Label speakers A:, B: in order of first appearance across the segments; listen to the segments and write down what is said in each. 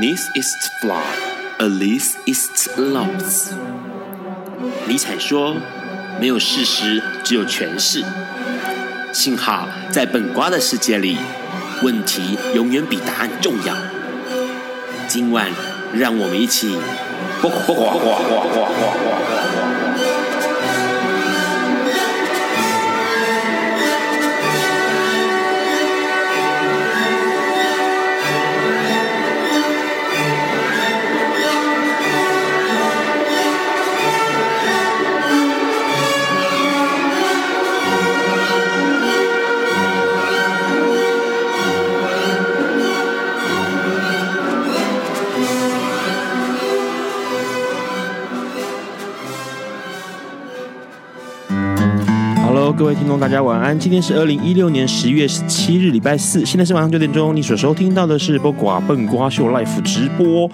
A: This is flawed, at least it's lost。尼采说：“没有事实，只有诠释。”幸好在本瓜的世界里，问题永远比答案重要。今晚，让我们一起。
B: 各位听众，大家晚安。今天是二零一六年十月十七日，礼拜四。现在是晚上九点钟。你所收听到的是播瓜笨瓜秀 Live 直播。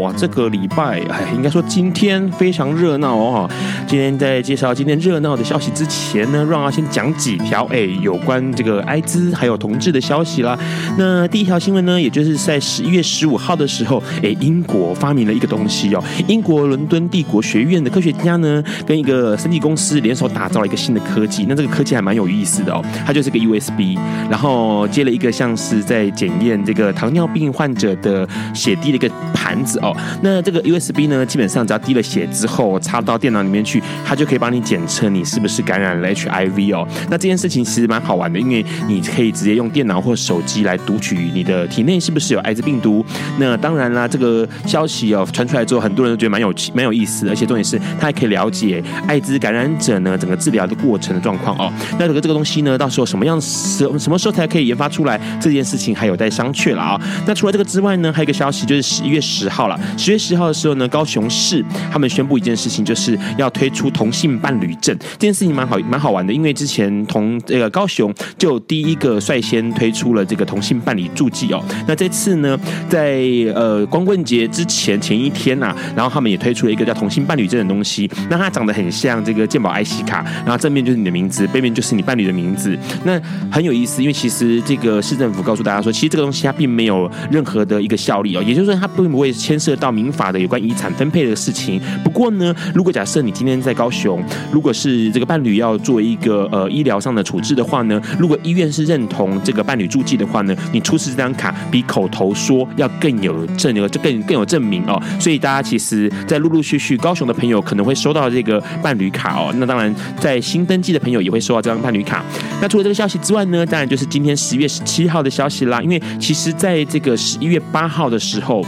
B: 哇，这个礼拜，哎，应该说今天非常热闹哦。今天在介绍今天热闹的消息之前呢，让我先讲几条哎有关这个艾滋还有同志的消息啦。那第一条新闻呢，也就是在十一月十五号的时候，哎，英国发明了一个东西哦。英国伦敦帝国学院的科学家呢，跟一个生技公司联手打造了一个新的科技。那这个科技还蛮有意思的哦，它就是个 USB，然后接了一个像是在检验这个糖尿病患者的血滴的一个盘子哦。那这个 USB 呢，基本上只要滴了血之后插到电脑里面去，它就可以帮你检测你是不是感染了 HIV 哦。那这件事情其实蛮好玩的，因为你可以直接用电脑或手机来读取你的体内是不是有艾滋病毒。那当然啦，这个消息哦传出来之后，很多人都觉得蛮有蛮有意思，而且重点是它还可以了解艾滋感染者呢整个治疗的过程的状况哦。那这个这个东西呢，到时候什么样什什么时候才可以研发出来？这件事情还有待商榷了啊。那除了这个之外呢，还有一个消息，就是十一月十号了。十月十号的时候呢，高雄市他们宣布一件事情，就是要推出同性伴侣证。这件事情蛮好蛮好玩的，因为之前同这个高雄就第一个率先推出了这个同性伴侣助记哦。那这次呢，在呃光棍节之前前一天呐、啊，然后他们也推出了一个叫同性伴侣证的东西。那它长得很像这个健保 IC 卡，然后正面就是你的名字，背面就是你伴侣的名字，那很有意思，因为其实这个市政府告诉大家说，其实这个东西它并没有任何的一个效力哦，也就是说它并不会牵涉到民法的有关遗产分配的事情。不过呢，如果假设你今天在高雄，如果是这个伴侣要做一个呃医疗上的处置的话呢，如果医院是认同这个伴侣住记的话呢，你出示这张卡比口头说要更有证有就更更有证明哦。所以大家其实，在陆陆续续高雄的朋友可能会收到这个伴侣卡哦。那当然，在新登记的朋友也会收到这张伴侣卡。那除了这个消息之外呢，当然就是今天十月十七号的消息啦。因为其实在这个十一月八号的时候。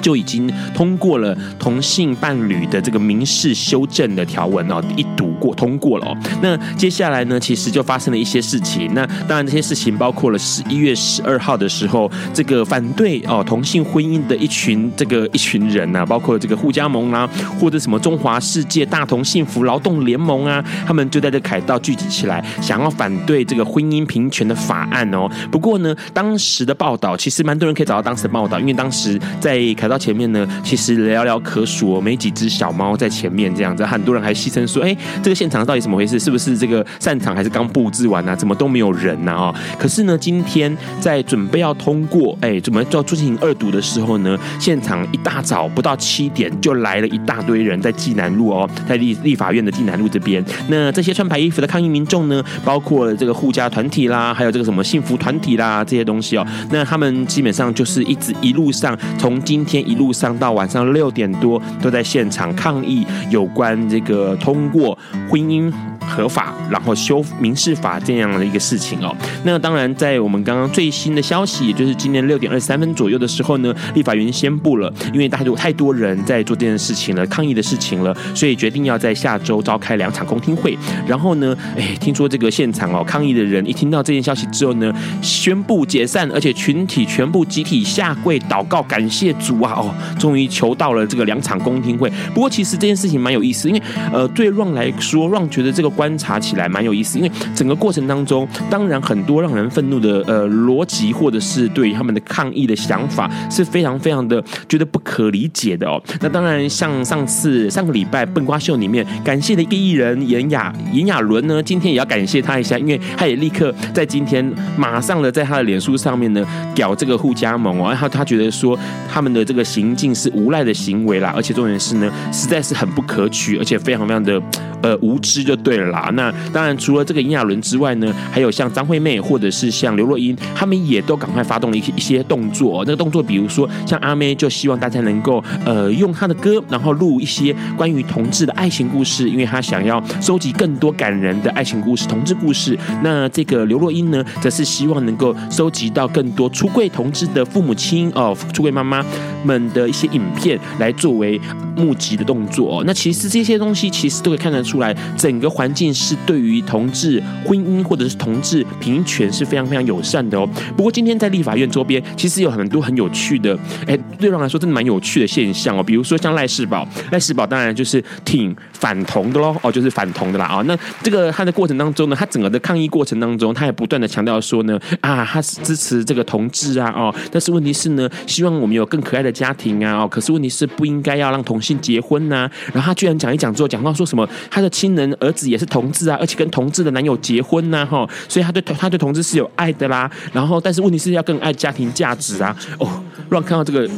B: 就已经通过了同性伴侣的这个民事修正的条文哦，一读过通过了哦。那接下来呢，其实就发生了一些事情。那当然这些事情包括了十一月十二号的时候，这个反对哦同性婚姻的一群这个一群人呐、啊，包括这个护家盟啊，或者什么中华世界大同幸福劳动联盟啊，他们就在这凯道聚集起来，想要反对这个婚姻平权的法案哦。不过呢，当时的报道其实蛮多人可以找到当时的报道，因为当时在凯道。前面呢，其实寥寥可数，没几只小猫在前面这样子，很多人还戏称说：“哎，这个现场到底怎么回事？是不是这个散场还是刚布置完啊？怎么都没有人呢？”啊，可是呢，今天在准备要通过，哎，怎么要进行二读的时候呢？现场一大早不到七点就来了一大堆人在济南路哦，在立立法院的济南路这边。那这些穿白衣服的抗议民众呢，包括了这个护家团体啦，还有这个什么幸福团体啦这些东西哦。那他们基本上就是一直一路上从今天。一路上到晚上六点多，都在现场抗议有关这个通过婚姻合法，然后修民事法这样的一个事情哦。那当然，在我们刚刚最新的消息，也就是今天六点二十三分左右的时候呢，立法院宣布了，因为大家有太多人在做这件事情了，抗议的事情了，所以决定要在下周召开两场公听会。然后呢，哎，听说这个现场哦，抗议的人一听到这件消息之后呢，宣布解散，而且群体全部集体下跪祷告，感谢主啊！哦，终于求到了这个两场公听会。不过其实这件事情蛮有意思，因为呃，对 Ron 来说让觉得这个。观察起来蛮有意思，因为整个过程当中，当然很多让人愤怒的呃逻辑，或者是对他们的抗议的想法，是非常非常的觉得不可理解的哦。那当然，像上次上个礼拜笨瓜秀里面，感谢的一个艺人炎亚炎亚纶呢，今天也要感谢他一下，因为他也立刻在今天马上的在他的脸书上面呢，屌这个互加盟哦，然后他觉得说他们的这个行径是无赖的行为啦，而且重点是呢，实在是很不可取，而且非常非常的呃无知就对了啦。那当然，除了这个炎亚纶之外呢，还有像张惠妹或者是像刘若英，他们也都赶快发动了一些一些动作。那个动作，比如说像阿妹就希望大家能够呃用她的歌，然后录一些关于同志的爱情故事，因为她想要收集更多感人的爱情故事、同志故事。那这个刘若英呢，则是希望能够收集到更多出柜同志的父母亲哦，出柜妈妈们的一些影片来作为募集的动作。那其实这些东西其实都可以看得出来，整个环境是对于同志婚姻或者是同志平权是非常非常友善的哦。不过今天在立法院周边，其实有很多很有趣的，哎，对人来说真的蛮有趣的现象哦。比如说像赖世宝，赖世宝当然就是挺反同的喽，哦，就是反同的啦啊。那这个他的过程当中呢，他整个的抗议过程当中，他也不断的强调说呢，啊，他是支持这个同志啊，哦，但是问题是呢，希望我们有更可爱的家庭啊，哦，可是问题是不应该要让同性结婚呐。然后他居然讲一讲之后，讲到说什么他的亲人儿子也是同志啊，而且跟同志的男友结婚呐，哈，所以他对他对同志是有爱的啦。然后，但是问题是要更爱家庭价值啊，哦，乱看到这个。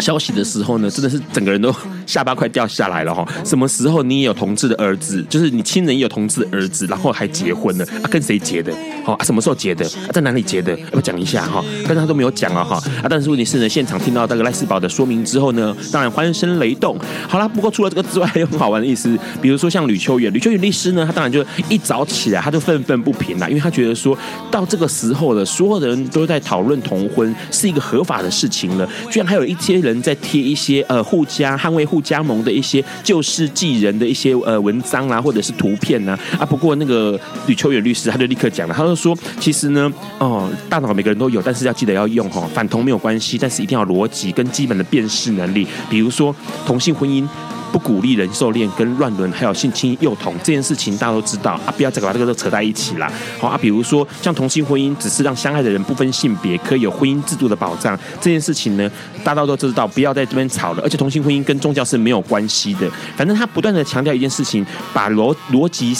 B: 消息的时候呢，真的是整个人都下巴快掉下来了哈！什么时候你也有同志的儿子，就是你亲人也有同志的儿子，然后还结婚了啊？跟谁结的？好啊？什么时候结的？啊、在哪里结的？要不讲一下哈？但是他都没有讲啊哈！啊，但是问题是呢，现场听到这个赖世宝的说明之后呢，当然欢声雷动。好啦，不过除了这个之外，还有很好玩的意思，比如说像吕秋远，吕秋远律师呢，他当然就一早起来他就愤愤不平了，因为他觉得说到这个时候了，所有的人都在讨论同婚是一个合法的事情了，居然还有一些人。在贴一些呃互加捍卫互加盟的一些救世济人的一些呃文章啊，或者是图片啊，啊。不过那个吕秋远律师他就立刻讲了，他就说其实呢哦，大脑每个人都有，但是要记得要用哈，反同没有关系，但是一定要逻辑跟基本的辨识能力，比如说同性婚姻。不鼓励人兽恋、跟乱伦，还有性侵幼童这件事情，大家都知道啊，不要再把这个都扯在一起啦。好啊，比如说像同性婚姻，只是让相爱的人不分性别可以有婚姻制度的保障，这件事情呢，大家都知道，不要在这边吵了。而且同性婚姻跟宗教是没有关系的，反正他不断的强调一件事情，把逻逻辑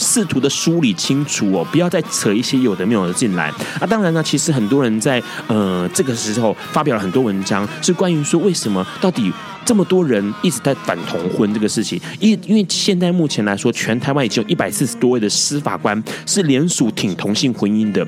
B: 试图的梳理清楚哦，不要再扯一些有的没有的进来啊。当然呢，其实很多人在呃这个时候发表了很多文章，是关于说为什么到底。这么多人一直在反同婚这个事情，因因为现在目前来说，全台湾已经有一百四十多位的司法官是联署挺同性婚姻的。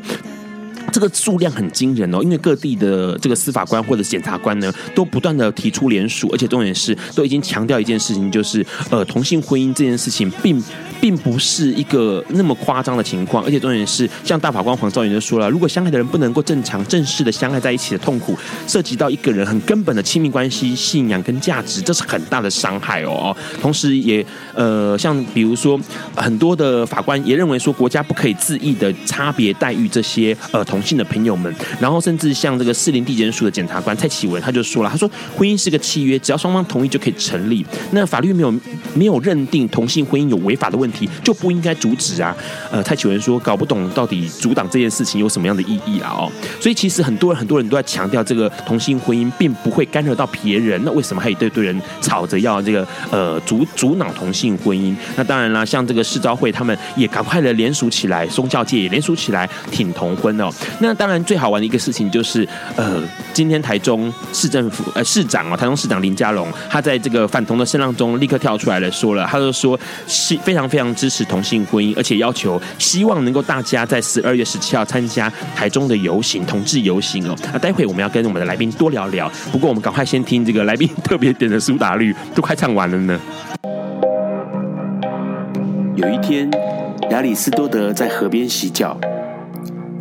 B: 这个数量很惊人哦，因为各地的这个司法官或者检察官呢，都不断的提出联署，而且重点是都已经强调一件事情，就是呃同性婚姻这件事情并并不是一个那么夸张的情况，而且重点是像大法官黄昭元就说了，如果相爱的人不能够正常正式的相爱在一起的痛苦，涉及到一个人很根本的亲密关系、信仰跟价值，这是很大的伤害哦。同时也呃像比如说很多的法官也认为说，国家不可以恣意的差别待遇这些呃。同性的朋友们，然后甚至像这个士林地检署的检察官蔡启文，他就说了，他说婚姻是个契约，只要双方同意就可以成立。那法律没有没有认定同性婚姻有违法的问题，就不应该阻止啊。呃，蔡启文说，搞不懂到底阻挡这件事情有什么样的意义啊？哦，所以其实很多人很多人都在强调，这个同性婚姻并不会干扰到别人。那为什么还一堆堆人吵着要这个呃阻阻挠同性婚姻？那当然啦，像这个世昭会他们也赶快的联署起来，宗教界也联署起来挺同婚哦。那当然，最好玩的一个事情就是，呃，今天台中市政府呃市长啊，台中市长林佳龙，他在这个反同的声浪中立刻跳出来了，说了，他就说是非常非常支持同性婚姻，而且要求希望能够大家在十二月十七号参加台中的游行，同志游行哦。那待会我们要跟我们的来宾多聊聊，不过我们赶快先听这个来宾特别点的苏打绿，都快唱完了呢。
A: 有一天，亚里斯多德在河边洗脚。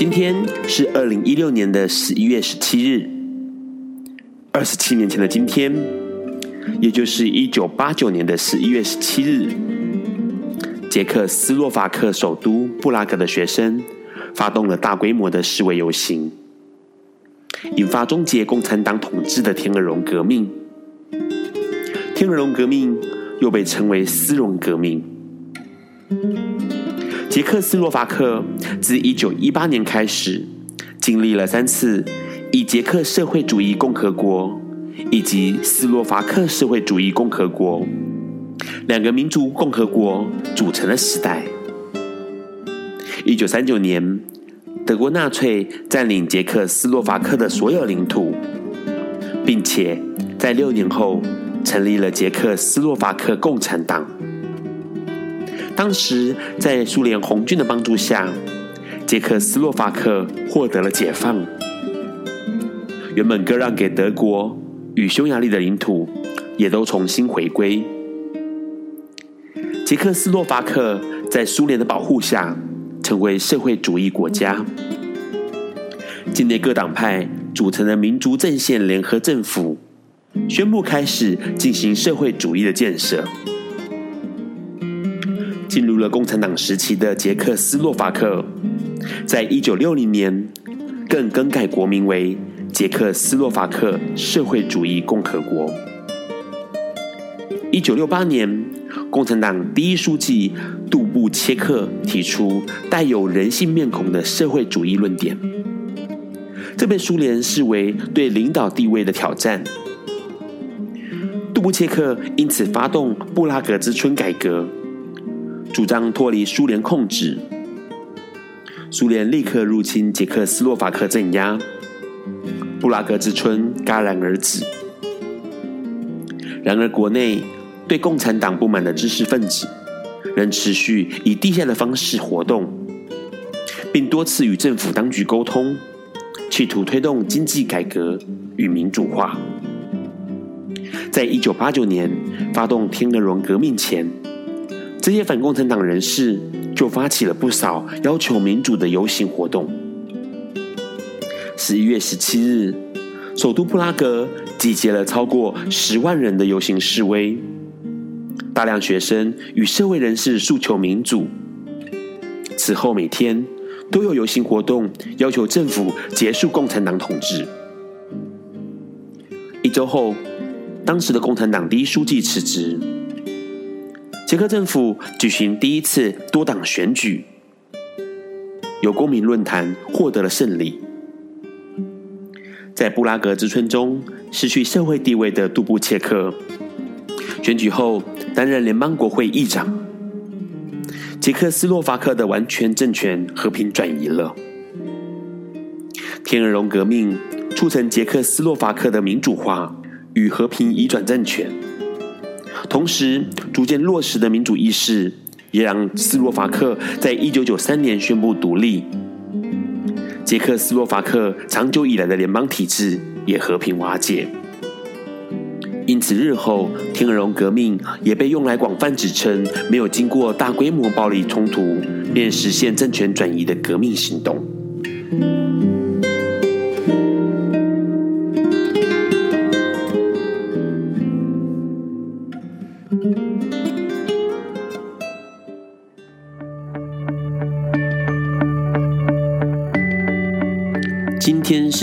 A: 今天是二零一六年的十一月十七日，二十七年前的今天，也就是一九八九年的十一月十七日，捷克斯洛伐克首都布拉格的学生发动了大规模的示威游行，引发终结共产党统治的天鹅绒革命。天鹅绒革命又被称为丝绒革命。捷克斯洛伐克自一九一八年开始，经历了三次以捷克社会主义共和国以及斯洛伐克社会主义共和国两个民族共和国组成的时代。一九三九年，德国纳粹占领捷克斯洛伐克的所有领土，并且在六年后成立了捷克斯洛伐克共产党。当时，在苏联红军的帮助下，捷克斯洛伐克获得了解放。原本割让给德国与匈牙利的领土，也都重新回归。捷克斯洛伐克在苏联的保护下，成为社会主义国家。境内各党派组成的民族阵线联合政府，宣布开始进行社会主义的建设。进入了共产党时期的捷克斯洛伐克，在一九六零年更更改国名为捷克斯洛伐克社会主义共和国。一九六八年，共产党第一书记杜布切克提出带有人性面孔的社会主义论点，这被苏联视为对领导地位的挑战。杜布切克因此发动布拉格之春改革。主张脱离苏联控制，苏联立刻入侵捷克斯洛伐克镇压，布拉格之春戛然而止。然而，国内对共产党不满的知识分子仍持续以地下的方式活动，并多次与政府当局沟通，企图推动经济改革与民主化。在一九八九年发动天鹅绒革命前，这些反共产党人士就发起了不少要求民主的游行活动。十一月十七日，首都布拉格集结了超过十万人的游行示威，大量学生与社会人士诉求民主。此后每天都有游行活动，要求政府结束共产党统治。一周后，当时的共产党第一书记辞职。捷克政府举行第一次多党选举，由公民论坛获得了胜利。在布拉格之春中失去社会地位的杜布切克，选举后担任联邦国会议长。捷克斯洛伐克的完全政权和平转移了。天鹅绒革命促成捷克斯洛伐克的民主化与和平移转政权。同时，逐渐落实的民主意识，也让斯洛伐克在一九九三年宣布独立。捷克斯洛伐克长久以来的联邦体制也和平瓦解。因此，日后天鹅绒革命也被用来广泛指称没有经过大规模暴力冲突便实现政权转移的革命行动。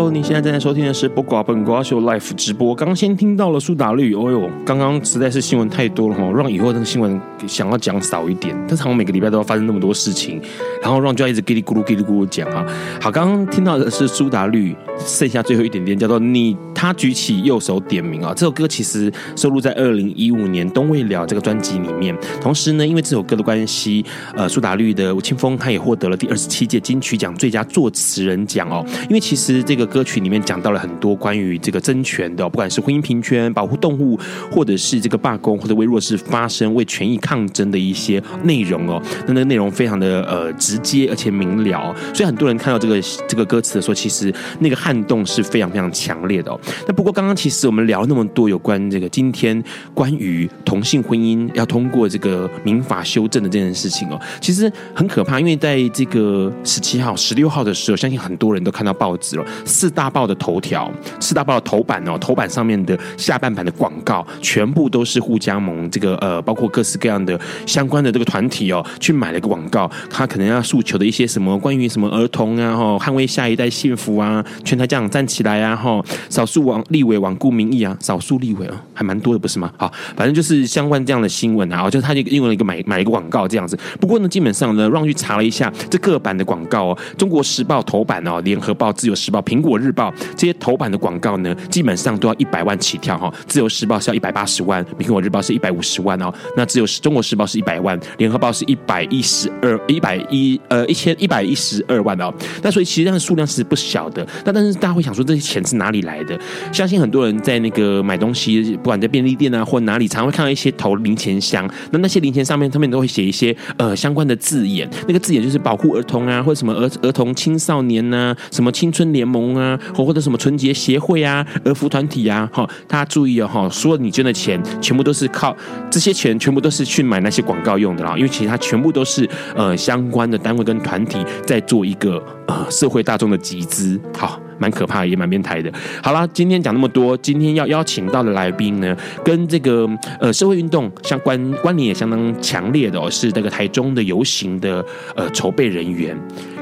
B: ？Hello，你现在正在收听的是《不瓜本瓜秀》Life 直播。刚先听到了苏打绿，哦哟，刚刚实在是新闻太多了哈，让以后这个新闻想要讲少一点。但是好像每个礼拜都要发生那么多事情，然后让就要一直叽里咕噜叽里咕噜讲啊。好，刚刚听到的是苏打绿，剩下最后一点点叫做“你”。他举起右手点名啊，这首歌其实收录在二零一五年《东未了》这个专辑里面。同时呢，因为这首歌的关系，呃，苏打绿的吴青峰他也获得了第二十七届金曲奖最佳作词人奖哦。因为其实这个歌曲里面讲到了很多关于这个争权的，不管是婚姻平权、保护动物，或者是这个罢工或者为弱势发声、为权益抗争的一些内容哦。那那个内容非常的呃直接而且明了，所以很多人看到这个这个歌词的时候，其实那个撼动是非常非常强烈的哦。那不过刚刚其实我们聊那么多有关这个今天关于同性婚姻要通过这个民法修正的这件事情哦，其实很可怕，因为在这个十七号、十六号的时候，相信很多人都看到报纸了，四大报的头条、四大报的头版哦，头版上面的下半版的广告，全部都是互加盟这个呃，包括各式各样的相关的这个团体哦，去买了一个广告，他可能要诉求的一些什么关于什么儿童啊，哈，捍卫下一代幸福啊，全台家长站起来啊，哈，少数网立委罔顾民意啊，少数立委啊，还蛮多的不是吗？好，反正就是相关这样的新闻啊，哦就是他就用了一个买买一个广告这样子。不过呢，基本上呢，让去查了一下这各版的广告哦，《中国时报》头版哦，《联合报》、《自由时报》、《苹果日报》这些头版的广告呢，基本上都要一百万起跳哈，《自由时报》是要一百八十万，《苹果日报》是一百五十万哦，那只有《中国时报》是一百万，《联合报》是一百一十二一百一呃一千一百一十二万哦。那所以其实这样的数量是不小的。那但是大家会想说，这些钱是哪里来的？相信很多人在那个买东西，不管在便利店啊或哪里，常会看到一些投零钱箱。那那些零钱上面，他们都会写一些呃相关的字眼。那个字眼就是保护儿童啊，或者什么儿儿童青少年呐、什么青春联盟啊，或或者什么纯洁协会啊，儿福团体啊，哈，大家注意哦，哈，说你捐的钱全部都是靠这些钱，全部都是去买那些广告用的啦，因为其实它全部都是呃相关的单位跟团体在做一个呃社会大众的集资，好。蛮可怕的，也蛮变态的。好啦，今天讲那么多，今天要邀请到的来宾呢，跟这个呃社会运动相关关联也相当强烈的哦，是这个台中的游行的呃筹备人员。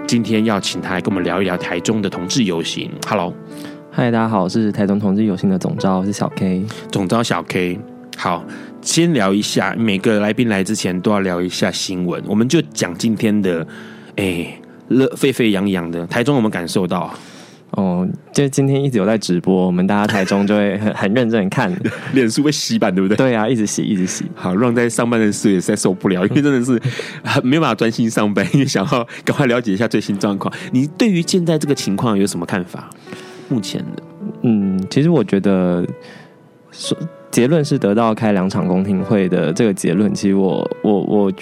B: 今天要请他来跟我们聊一聊台中的同志游行。Hello，
C: 嗨，大家好，我是台中同志游行的总招，我是小 K，
B: 总招小 K。好，先聊一下，每个来宾来之前都要聊一下新闻，我们就讲今天的，哎，热沸沸扬扬的台中，我们感受到。
C: 哦，就今天一直有在直播，我们大家台中就会 很很认真看，
B: 脸书被洗版，对不对？
C: 对啊，一直洗，一直洗。
B: 好，让在上班的时候也实在受不了，因为真的是很没有办法专心上班，因为想要赶快了解一下最新状况。你对于现在这个情况有什么看法？目前的，
C: 嗯，其实我觉得说结论是得到开两场公听会的这个结论，其实我我我。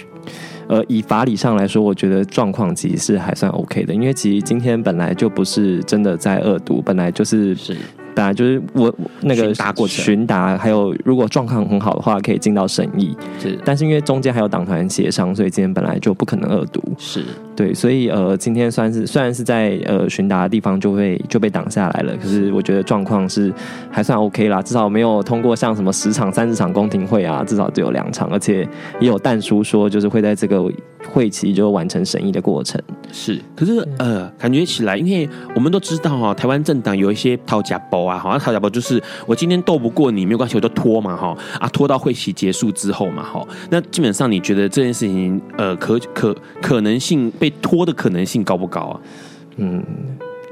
C: 呃，以法理上来说，我觉得状况其实是还算 OK 的，因为其实今天本来就不是真的在恶毒，本来就是是。本来就是我那个询答，还有如果状况很好的话，可以进到审议。是，但是因为中间还有党团协商，所以今天本来就不可能恶毒。是对，所以呃，今天算是虽然是在呃询答的地方就会就被挡下来了，可是我觉得状况是还算 OK 啦，至少没有通过像什么十场、三十场公听会啊，至少只有两场，而且也有但书说就是会在这个会期就完成审议的过程。
B: 是，可是呃，感觉起来，因为我们都知道哈，台湾政党有一些讨价包。啊，好像吵架不就是我今天斗不过你没有关系，我就拖嘛哈啊，拖到会期结束之后嘛哈。那基本上你觉得这件事情呃可可可能性被被拖的可能性高不高啊？
C: 嗯。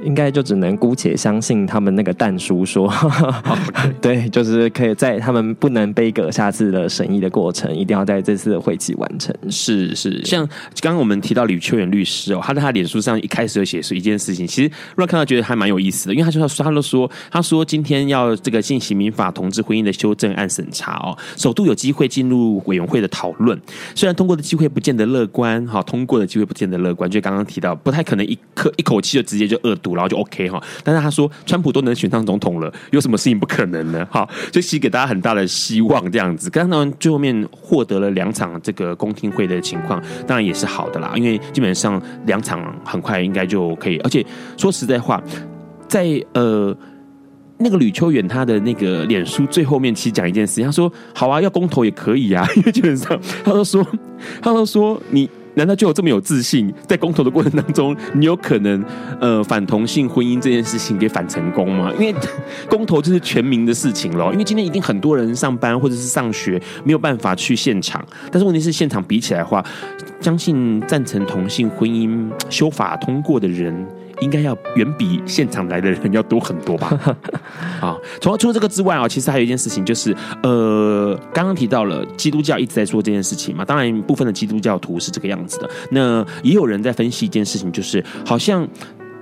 C: 应该就只能姑且相信他们那个蛋叔说，Okay. 对，就是可以在他们不能背个下次的审议的过程，一定要在这次的会期完成。
B: 是是，像刚刚我们提到吕秋远律师哦，他在他脸书上一开始就写是一件事情，其实让看到觉得还蛮有意思的，因为他就说他都说他说今天要这个进行民法同志婚姻的修正案审查哦，首度有机会进入委员会的讨论，虽然通过的机会不见得乐观哈，通过的机会不见得乐观，就刚刚提到不太可能一刻一口气就直接就恶毒。然后就 OK 哈，但是他说川普都能选上总统了，有什么事情不可能呢？哈，就其实给大家很大的希望这样子。刚刚最后面获得了两场这个公听会的情况，当然也是好的啦，因为基本上两场很快应该就可以。而且说实在话，在呃那个吕秋远他的那个脸书最后面，其实讲一件事，他说好啊，要公投也可以啊，因为基本上他都说，他都说你。难道就有这么有自信，在公投的过程当中，你有可能呃反同性婚姻这件事情给反成功吗？因为公投就是全民的事情咯。因为今天一定很多人上班或者是上学没有办法去现场，但是问题是现场比起来的话，相信赞成同性婚姻修法通过的人。应该要远比现场来的人要多很多吧？啊，除了除了这个之外啊，其实还有一件事情，就是呃，刚刚提到了基督教一直在说这件事情嘛。当然，部分的基督教徒是这个样子的。那也有人在分析一件事情，就是好像。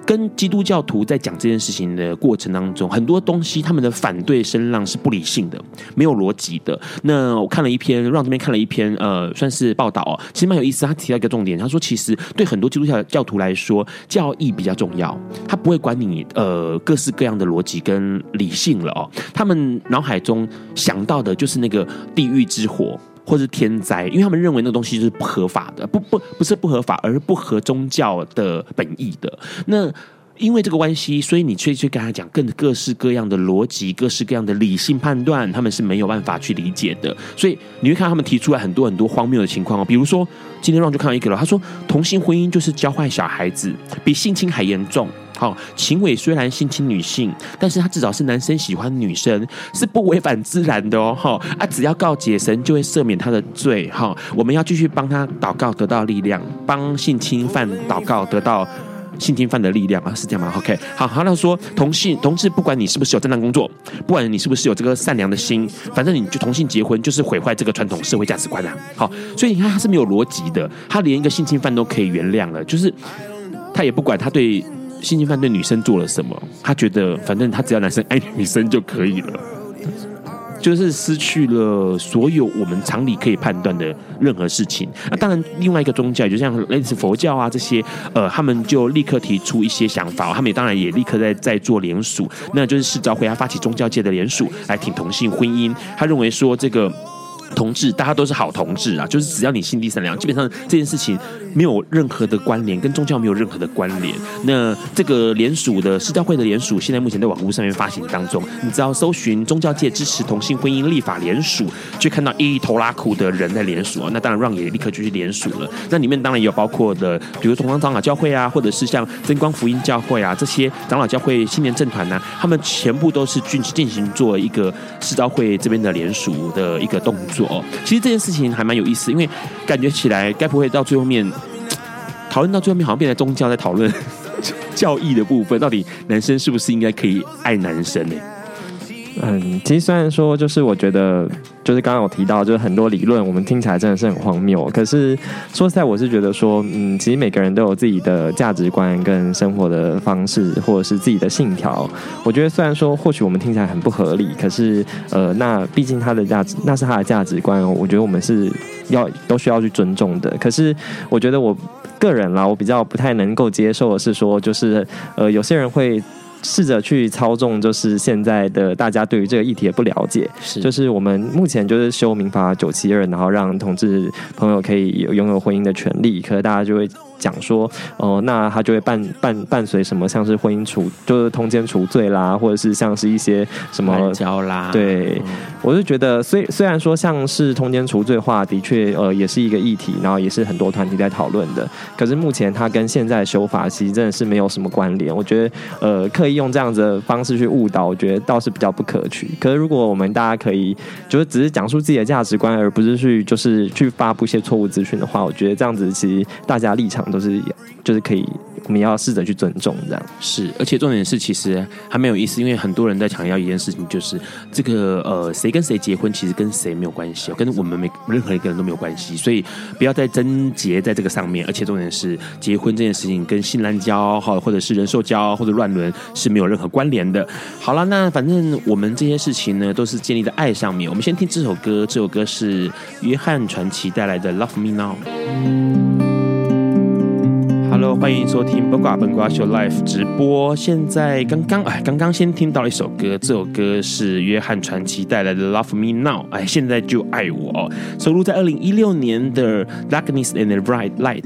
B: 跟基督教徒在讲这件事情的过程当中，很多东西他们的反对声浪是不理性的，没有逻辑的。那我看了一篇，让这边看了一篇，呃，算是报道哦，其实蛮有意思。他提到一个重点，他说，其实对很多基督教教徒来说，教义比较重要，他不会管你呃各式各样的逻辑跟理性了哦，他们脑海中想到的就是那个地狱之火。或是天灾，因为他们认为那个东西是不合法的，不不不是不合法，而是不合宗教的本意的。那因为这个关系，所以你去去跟他讲更各式各样的逻辑、各式各样的理性判断，他们是没有办法去理解的。所以你会看他们提出来很多很多荒谬的情况哦，比如说今天让就看到一个了，他说同性婚姻就是教坏小孩子，比性侵还严重。好，秦伟虽然性侵女性，但是他至少是男生喜欢女生，是不违反自然的哦。哈啊，只要告解神就会赦免他的罪。哈，我们要继续帮他祷告，得到力量，帮性侵犯祷告，得到性侵犯的力量啊，是这样吗？OK，好，好，那说同性同志，不管你是不是有正当工作，不管你是不是有这个善良的心，反正你就同性结婚就是毁坏这个传统社会价值观啊。好，所以你看他是没有逻辑的，他连一个性侵犯都可以原谅了，就是他也不管他对。性侵犯对女生做了什么？他觉得反正他只要男生爱女生就可以了，就是失去了所有我们常理可以判断的任何事情。那当然，另外一个宗教，就像类似佛教啊这些，呃，他们就立刻提出一些想法，他们也当然也立刻在在做联署，那就是世昭会他发起宗教界的联署来挺同性婚姻。他认为说这个。同志，大家都是好同志啊！就是只要你心地善良，基本上这件事情没有任何的关联，跟宗教没有任何的关联。那这个联署的世教会的联署，现在目前在网络上面发行当中。你只要搜寻宗教界支持同性婚姻立法联署，就看到一头拉苦的人在联署啊。那当然，让也立刻就去联署了。那里面当然也有包括的，比如同光长老教会啊，或者是像真光福音教会啊这些长老教会青年政团呐，他们全部都是进进行做一个世教会这边的联署的一个动作。哦，其实这件事情还蛮有意思，因为感觉起来该不会到最后面讨论到最后面，好像变成宗教在讨论 教义的部分，到底男生是不是应该可以爱男生呢？
C: 嗯，其实虽然说，就是我觉得，就是刚刚有提到，就是很多理论，我们听起来真的是很荒谬。可是说实在，我是觉得说，嗯，其实每个人都有自己的价值观跟生活的方式，或者是自己的信条。我觉得虽然说，或许我们听起来很不合理，可是呃，那毕竟他的价值，那是他的价值观，我觉得我们是要都需要去尊重的。可是我觉得我个人啦，我比较不太能够接受的是说，就是呃，有些人会。试着去操纵，就是现在的大家对于这个议题也不了解，是就是我们目前就是修民法九七二，然后让同志朋友可以拥有婚姻的权利，可是大家就会。讲说，哦、呃，那他就会伴伴伴随什么，像是婚姻除，就是通奸除罪啦，或者是像是一些什么
B: 交啦。
C: 对，嗯、我就觉得，虽虽然说像是通奸除罪化，的确，呃，也是一个议题，然后也是很多团体在讨论的。可是目前它跟现在修法其实真的是没有什么关联。我觉得，呃，刻意用这样子的方式去误导，我觉得倒是比较不可取。可是如果我们大家可以，就是只是讲述自己的价值观，而不是去就是去发布一些错误资讯的话，我觉得这样子其实大家立场。都是，就是可以，我们要试着去尊重这样。
B: 是，而且重点是，其实还蛮有意思，因为很多人在强调一件事情，就是这个呃，谁跟谁结婚，其实跟谁没有关系，跟我们没任何一个人都没有关系，所以不要再争结在这个上面。而且重点是，结婚这件事情跟性滥交哈，或者是人兽交或者乱伦是没有任何关联的。好了，那反正我们这些事情呢，都是建立在爱上面。我们先听这首歌，这首歌是约翰传奇带来的《Love Me Now》。，欢迎收听《八卦本瓜秀》Live 直播。现在刚刚哎，刚刚先听到了一首歌，这首歌是约翰传奇带来的《Love Me Now》，哎，现在就爱我哦，收录在二零一六年的《Darkness and the Bright Light》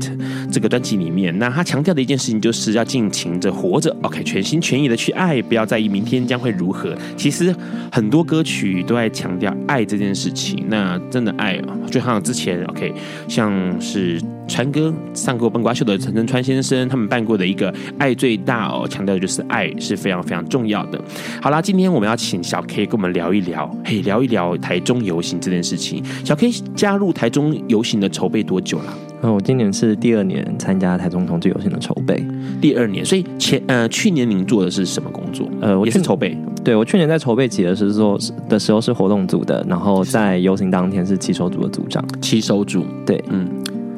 B: 这个专辑里面。那他强调的一件事情就是要尽情着活着，OK，全心全意的去爱，不要在意明天将会如何。其实很多歌曲都在强调爱这件事情。那真的爱，就好像之前 OK，像是。川哥上过本瓜秀的陈真川先生，他们办过的一个“爱最大”哦，强调的就是爱是非常非常重要的。好啦，今天我们要请小 K 跟我们聊一聊，嘿，聊一聊台中游行这件事情。小 K 加入台中游行的筹备多久了？
C: 嗯，我今年是第二年参加台中同志游行的筹备，
B: 第二年。所以前呃去年您做的是什么工作？呃，我也是筹备。
C: 对，我去年在筹备期的时候的时候是活动组的，然后在游行当天是骑手组的组长。
B: 骑手组，
C: 对，嗯。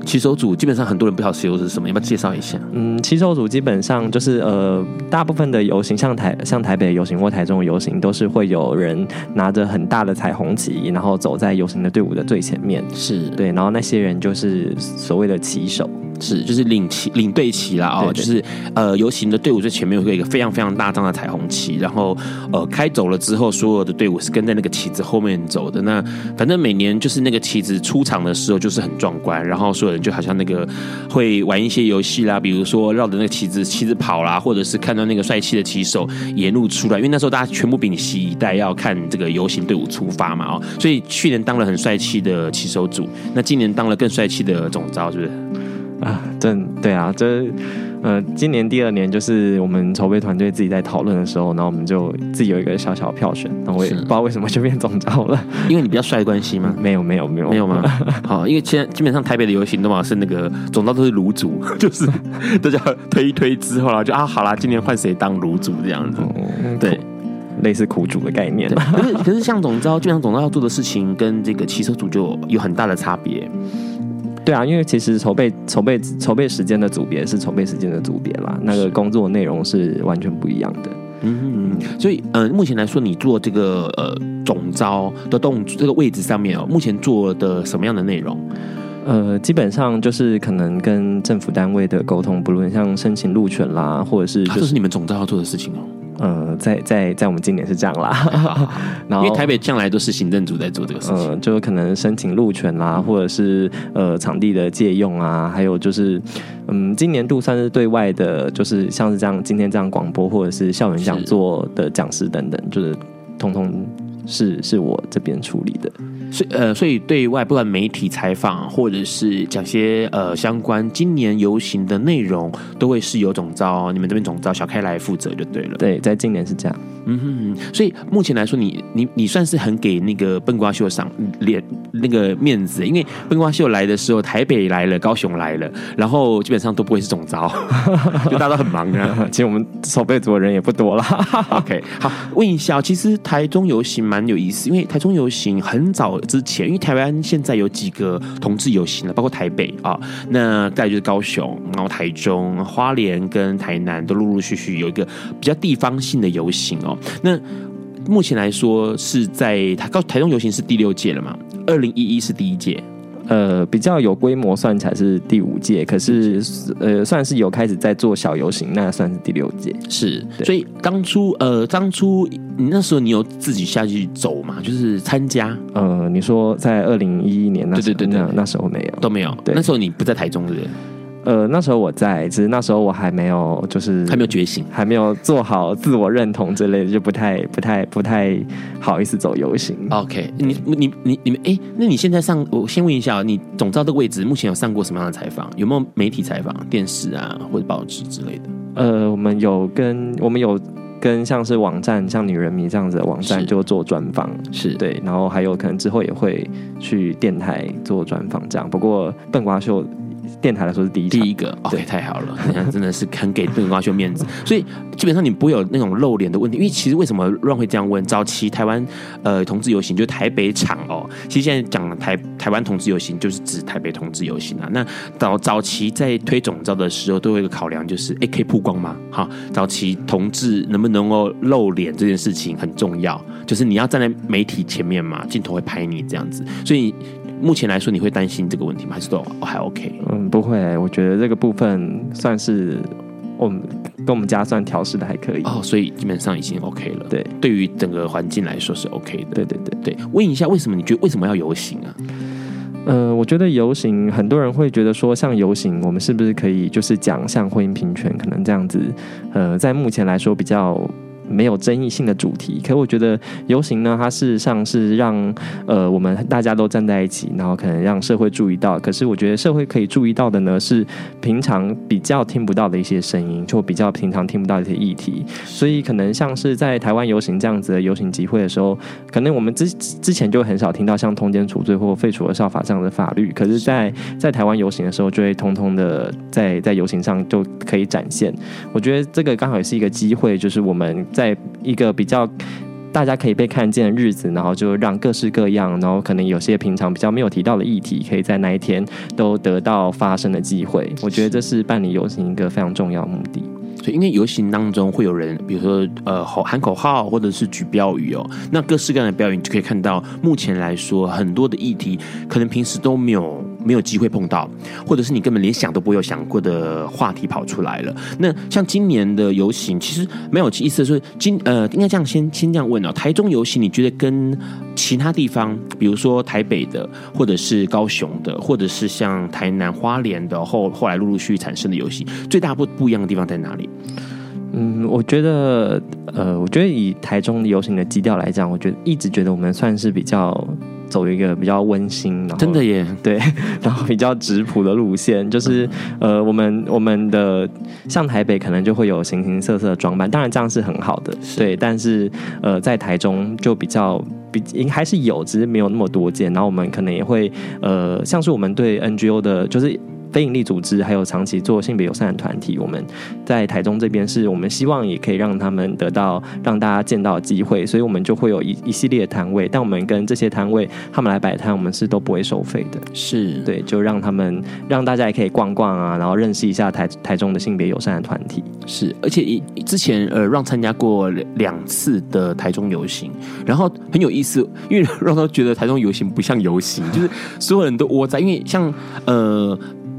B: 旗手组基本上很多人不晓得骑手是什么，要不要介绍一下？
C: 嗯，骑手组基本上就是呃，大部分的游行，像台像台北游行或台中的游行，都是会有人拿着很大的彩虹旗，然后走在游行的队伍的最前面。
B: 是
C: 对，然后那些人就是所谓的骑手。
B: 是，就是领旗、领队旗啦哦，就是呃，游行的队伍最前面会有一个非常非常大张的彩虹旗，然后呃，开走了之后，所有的队伍是跟在那个旗子后面走的。那反正每年就是那个旗子出场的时候，就是很壮观，然后所有人就好像那个会玩一些游戏啦，比如说绕着那个旗子旗子跑啦，或者是看到那个帅气的旗手沿路出来，因为那时候大家全部屏息以待要看这个游行队伍出发嘛哦，所以去年当了很帅气的旗手组，那今年当了更帅气的总招，是不是？
C: 啊，真对啊，这呃，今年第二年就是我们筹备团队自己在讨论的时候，然后我们就自己有一个小小票选，然后我也不知道为什么就变总召了，
B: 因为你比较帅的关系吗？
C: 没有，没有，没有，
B: 没有吗？好，因为现在基本上台北的游行都嘛是那个总召都是炉主，就是大家推一推之后啦，就啊，好啦，今年换谁当炉主这样子，嗯、对，
C: 类似苦主的概念。
B: 可是可是像总召，基本上总召要做的事情跟这个旗手组就有很大的差别。
C: 对啊，因为其实筹备筹备筹备时间的组别是筹备时间的组别啦，那个工作内容是完全不一样的。
B: 嗯嗯，所以呃，目前来说，你做这个呃总招的动这个位置上面哦，目前做的什么样的内容？
C: 呃，基本上就是可能跟政府单位的沟通，不论像申请路权啦，或者是、就是啊、这是
B: 你们总招要做的事情哦。
C: 呃，在在在我们今年是这样啦，
B: 然后因为台北向来都是行政组在做这个事情，
C: 呃，就可能申请路权啦，或者是呃场地的借用啊，还有就是嗯，今年度算是对外的，就是像是这样今天这样广播或者是校园讲座的讲师等等，就是通通是是我这边处理的。
B: 所以呃，所以对外不管媒体采访或者是讲些呃相关今年游行的内容，都会是由总招你们这边总招小开来负责就对了。
C: 对，在今年是这样。
B: 嗯哼，所以目前来说你，你你你算是很给那个笨瓜秀赏脸那个面子，因为笨瓜秀来的时候，台北来了，高雄来了，然后基本上都不会是总招，就大家都很忙啊。
C: 其实我们筹备组的人也不多了。
B: OK，好，问一下，其实台中游行蛮有意思，因为台中游行很早之前，因为台湾现在有几个同志游行了，包括台北啊，那再就是高雄，然后台中、花莲跟台南都陆陆续续有一个比较地方性的游行哦。那目前来说是在台高台中游行是第六届了嘛？二零一一是第一届，
C: 呃，比较有规模算起来是第五届，可是呃，算是有开始在做小游行，那算是第六届。
B: 是，所以当初呃，当初你那时候你有自己下去走嘛？就是参加？
C: 呃，你说在二零一一年那对对对，那那时候没有，
B: 都没有。对，那时候你不在台中，对不对？
C: 呃，那时候我在，只是那时候我还没有，就是
B: 还没有觉醒，
C: 还没有做好自我认同之类的，就不太、不太、不太好意思走游行。
B: OK，你、你、你、你们，哎，那你现在上，我先问一下，你总召这个位置目前有上过什么样的采访？有没有媒体采访、电视啊或者报纸之类的？
C: 呃，我们有跟我们有跟像是网站，像女人迷这样子的网站就做专访，
B: 是
C: 对，然后还有可能之后也会去电台做专访这样。不过笨瓜秀。电台来说是第一
B: 第一个，OK，太好了，你看真的是很给邓光秀面子，所以基本上你不会有那种露脸的问题，因为其实为什么 Ron 会这样问？早期台湾呃同志游行就是台北场哦，其实现在讲台台湾同志游行就是指台北同志游行啊。那早早期在推总召的时候，都有一个考量，就是哎可以曝光吗？哈，早期同志能不能够露脸这件事情很重要，就是你要站在媒体前面嘛，镜头会拍你这样子，所以。目前来说，你会担心这个问题吗？还是都还 OK？
C: 嗯，不会，我觉得这个部分算是我们跟我们家算调试的还可以
B: 哦，所以基本上已经 OK 了。
C: 对，
B: 对于整个环境来说是 OK 的。
C: 对对对
B: 对，问一下，为什么你觉得为什么要游行啊？
C: 呃，我觉得游行，很多人会觉得说，像游行，我们是不是可以就是讲像婚姻平权，可能这样子，呃，在目前来说比较。没有争议性的主题，可我觉得游行呢，它事实上是让呃我们大家都站在一起，然后可能让社会注意到。可是我觉得社会可以注意到的呢，是平常比较听不到的一些声音，就比较平常听不到的一些议题。所以可能像是在台湾游行这样子的游行集会的时候，可能我们之之前就很少听到像通奸处罪或废除儿少法这样的法律。可是在，在在台湾游行的时候，就会通通的在在游行上就可以展现。我觉得这个刚好也是一个机会，就是我们。在一个比较大家可以被看见的日子，然后就让各式各样，然后可能有些平常比较没有提到的议题，可以在那一天都得到发声的机会。我觉得这是办理游行一个非常重要的目的。
B: 所以，因为游行当中会有人，比如说呃喊口号，或者是举标语哦，那各式各样的标语，你就可以看到，目前来说很多的议题，可能平时都没有。没有机会碰到，或者是你根本连想都不会有想过的话题跑出来了。那像今年的游行，其实没有意思的是，今呃，应该这样先先这样问哦。台中游行，你觉得跟其他地方，比如说台北的，或者是高雄的，或者是像台南花莲的后后来陆陆续续产生的游行，最大不不一样的地方在哪里？
C: 嗯，我觉得呃，我觉得以台中游行的基调来讲，我觉得一直觉得我们算是比较。走一个比较温馨，然后
B: 真的耶，对，
C: 然后比较质朴的路线，就是呃，我们我们的像台北可能就会有形形色色的装扮，当然这样是很好的，对，但是呃，在台中就比较比还是有，只是没有那么多见，然后我们可能也会呃，像是我们对 NGO 的，就是。非营利组织还有长期做性别友善的团体，我们在台中这边是我们希望也可以让他们得到让大家见到的机会，所以我们就会有一一系列的摊位。但我们跟这些摊位他们来摆摊，我们是都不会收费的。
B: 是
C: 对，就让他们让大家也可以逛逛啊，然后认识一下台台中的性别友善的团体。
B: 是，而且之前呃让参加过两次的台中游行，然后很有意思，因为 让他觉得台中游行不像游行，就是所有人都窝在，因为像呃。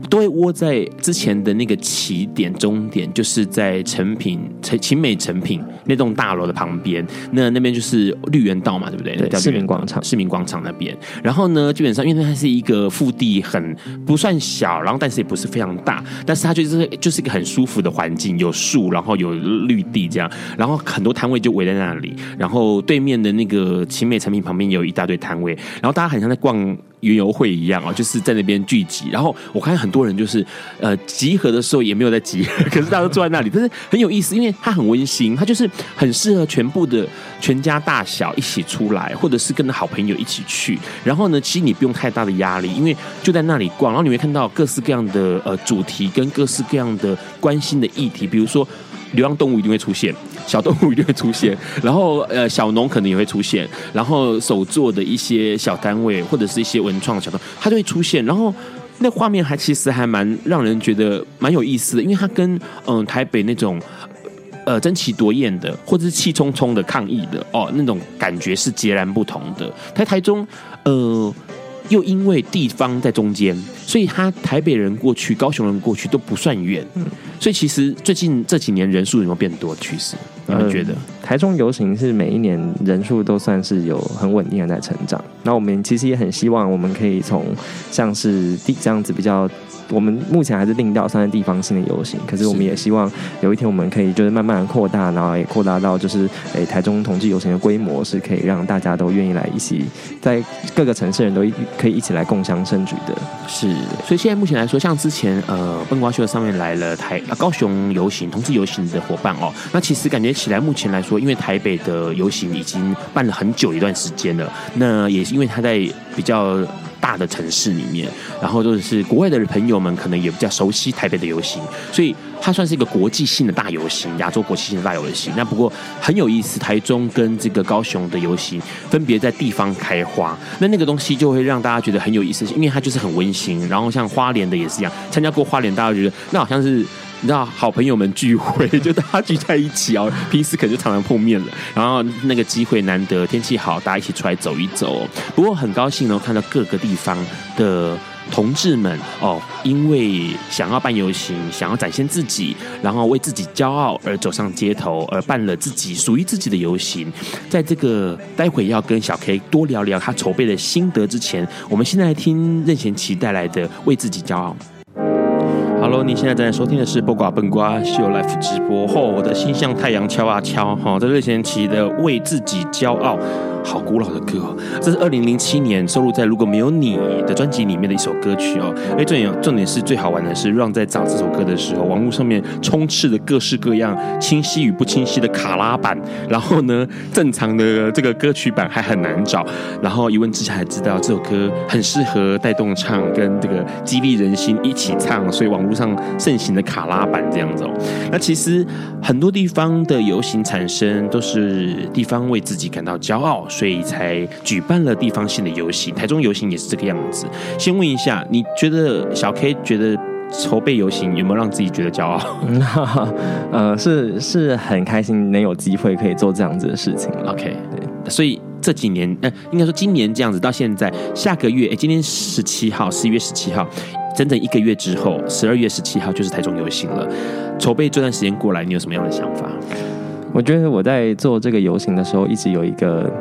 B: 都会窝在之前的那个起点终点，就是在成品、成勤美成品那栋大楼的旁边。那那边就是绿园道嘛，对不对？
C: 对，市民广场，
B: 市民广场那边。然后呢，基本上因为它是一个腹地很不算小，然后但是也不是非常大，但是它就是就是一个很舒服的环境，有树，然后有绿地这样。然后很多摊位就围在那里。然后对面的那个勤美成品旁边有一大堆摊位，然后大家很像在逛。云游会一样啊，就是在那边聚集。然后我看很多人就是呃集合的时候也没有在集合，可是大家都坐在那里，但是很有意思，因为它很温馨，它就是很适合全部的全家大小一起出来，或者是跟好朋友一起去。然后呢，其实你不用太大的压力，因为就在那里逛，然后你会看到各式各样的呃主题跟各式各样的关心的议题，比如说。流浪动物一定会出现，小动物一定会出现，然后呃小农可能也会出现，然后手做的一些小单位或者是一些文创小东，它就会出现，然后那画面还其实还蛮让人觉得蛮有意思的，因为它跟嗯、台北那种呃争奇夺艳的或者是气冲冲的抗议的哦那种感觉是截然不同的。在台中呃。又因为地方在中间，所以他台北人过去、高雄人过去都不算远。所以其实最近这几年人数有没有变多趋势？你们觉得？
C: 台中游行是每一年人数都算是有很稳定的在成长。那我们其实也很希望我们可以从像是地这样子比较。我们目前还是定调算是地方性的游行，可是我们也希望有一天我们可以就是慢慢的扩大，然后也扩大到就是诶、欸、台中同志游行的规模是可以让大家都愿意来一起，在各个城市人都可以一起来共襄盛举的。
B: 是，所以现在目前来说，像之前呃笨瓜秀上面来了台高雄游行同志游行的伙伴哦，那其实感觉起来目前来说，因为台北的游行已经办了很久一段时间了，那也是因为他在比较。大的城市里面，然后就是国外的朋友们可能也比较熟悉台北的游行，所以它算是一个国际性的大游行，亚洲国际性的大游行。那不过很有意思，台中跟这个高雄的游行分别在地方开花，那那个东西就会让大家觉得很有意思，因为它就是很温馨。然后像花莲的也是一样，参加过花莲，大家觉得那好像是。你知道，好朋友们聚会，就大家聚在一起哦，平时可能就常常碰面了，然后那个机会难得，天气好，大家一起出来走一走。不过很高兴呢，看到各个地方的。同志们哦，因为想要办游行，想要展现自己，然后为自己骄傲而走上街头，而办了自己属于自己的游行。在这个待会要跟小 K 多聊聊他筹备的心得之前，我们现在听任贤齐带来的《为自己骄傲》。Hello，你现在正在收听的是不瓜笨瓜秀 Life 直播。嚯、哦，我的心像太阳敲啊敲哈、哦，这任贤齐的《为自己骄傲》。好古老的歌，哦这是二零零七年收录在《如果没有你》的专辑里面的一首歌曲哦。哎，重点重点是最好玩的是，Run 在找这首歌的时候，网络上面充斥着各式各样清晰与不清晰的卡拉版，然后呢，正常的这个歌曲版还很难找。然后一问之下才知道，这首歌很适合带动唱，跟这个激励人心一起唱，所以网络上盛行的卡拉版这样子哦。那其实很多地方的游行产生都是地方为自己感到骄傲。所以才举办了地方性的游行，台中游行也是这个样子。先问一下，你觉得小 K 觉得筹备游行有没有让自己觉得骄傲？
C: 呃，是是很开心能有机会可以做这样子的事情。
B: OK，对，所以这几年，呃，应该说今年这样子到现在，下个月，哎，今天十七号，十一月十七号，整整一个月之后，十二月十七号就是台中游行了。筹备这段时间过来，你有什么样的想法？
C: 我觉得我在做这个游行的时候，一直有一个。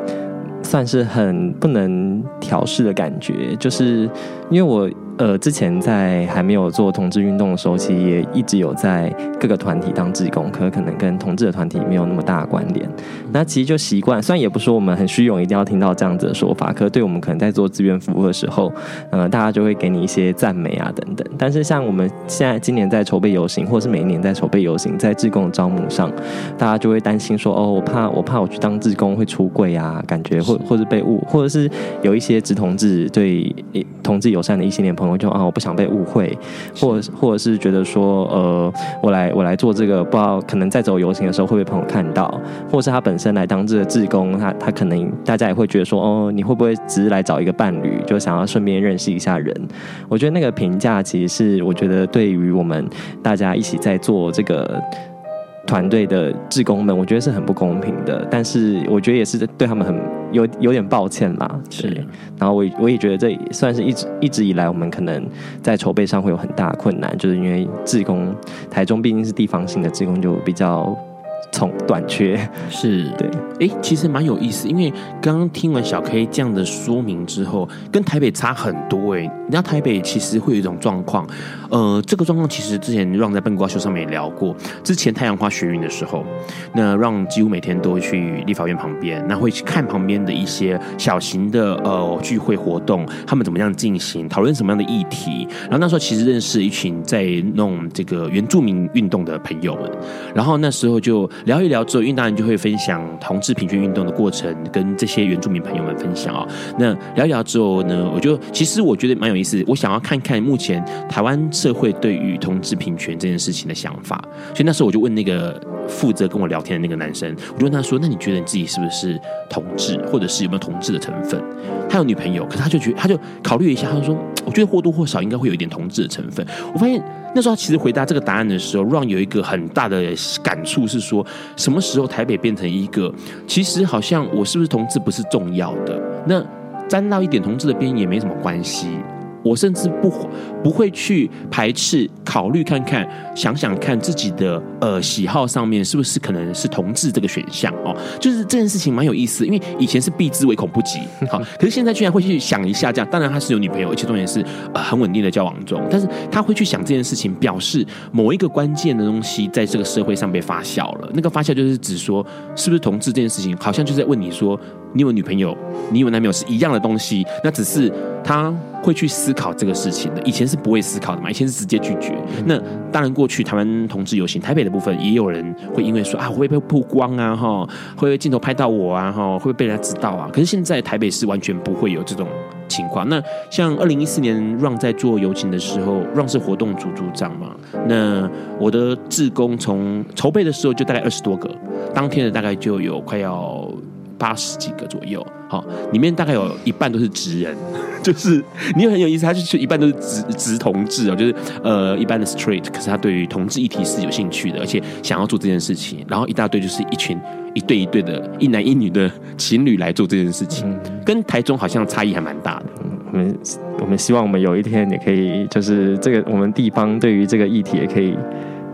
C: 算是很不能调试的感觉，就是因为我。呃，之前在还没有做同志运动的时候，其实也一直有在各个团体当志工，可可能跟同志的团体没有那么大的关联。那其实就习惯，虽然也不说我们很虚荣，一定要听到这样子的说法，可是对我们可能在做志愿服务的时候，呃，大家就会给你一些赞美啊等等。但是像我们现在今年在筹备游行，或是每一年在筹备游行，在志工的招募上，大家就会担心说，哦，我怕我怕我去当志工会出柜啊，感觉或或者被误，或者是有一些直同志对同志友善的异性恋朋友。我就啊，我不想被误会，或者或者是觉得说，呃，我来我来做这个，不知道可能在走游行的时候会被朋友看到，或者是他本身来当这个志工，他他可能大家也会觉得说，哦，你会不会只是来找一个伴侣，就想要顺便认识一下人？我觉得那个评价其实是，我觉得对于我们大家一起在做这个。团队的志工们，我觉得是很不公平的，但是我觉得也是对他们很有有点抱歉啦。是，然后我我也觉得这算是一直一直以来我们可能在筹备上会有很大困难，就是因为志工台中毕竟是地方性的志工，就比较。从短缺
B: 是对，哎、欸，其实蛮有意思，因为刚刚听完小 K 这样的说明之后，跟台北差很多哎。你知道台北其实会有一种状况，呃，这个状况其实之前让在笨瓜秀上面也聊过。之前太阳花学运的时候，那让几乎每天都会去立法院旁边，那会去看旁边的一些小型的呃聚会活动，他们怎么样进行，讨论什么样的议题。然后那时候其实认识一群在弄这个原住民运动的朋友们，然后那时候就。聊一聊之后，运大人就会分享同志平权运动的过程，跟这些原住民朋友们分享啊。那聊一聊之后呢，我就其实我觉得蛮有意思。我想要看看目前台湾社会对于同志平权这件事情的想法。所以那时候我就问那个负责跟我聊天的那个男生，我就问他说：“那你觉得你自己是不是同志，或者是有没有同志的成分？”他有女朋友，可是他就觉得他就考虑一下，他就说：“我觉得或多或少应该会有一点同志的成分。”我发现。那时候他其实回答这个答案的时候，Ron 有一个很大的感触是说，什么时候台北变成一个，其实好像我是不是同志不是重要的，那沾到一点同志的边也没什么关系。我甚至不不会去排斥，考虑看看，想想看自己的呃喜好上面是不是可能是同志这个选项哦，就是这件事情蛮有意思，因为以前是避之唯恐不及，好，可是现在居然会去想一下这样。当然他是有女朋友，而且重点是呃很稳定的交往中，但是他会去想这件事情，表示某一个关键的东西在这个社会上被发酵了。那个发酵就是指说，是不是同志这件事情，好像就是在问你说，你有女朋友，你有男朋友是一样的东西，那只是他。会去思考这个事情的，以前是不会思考的嘛，以前是直接拒绝。那当然，过去台湾同志游行，台北的部分也有人会因为说啊，会不会被曝光啊，哈，会不会镜头拍到我啊，哈，会不会被人家知道啊？可是现在台北是完全不会有这种情况。那像二零一四年 Run 在做游行的时候，Run 是活动组组长嘛，那我的志工从筹备的时候就大概二十多个，当天的大概就有快要八十几个左右。好，里面大概有一半都是直人，就是你也很有意思，他就是一半都是直直同志哦，就是呃一般的 straight，可是他对于同志议题是有兴趣的，而且想要做这件事情，然后一大堆就是一群一对一对的一男一女的情侣来做这件事情，跟台中好像差异还蛮大的。
C: 我们我们希望我们有一天也可以，就是这个我们地方对于这个议题也可以。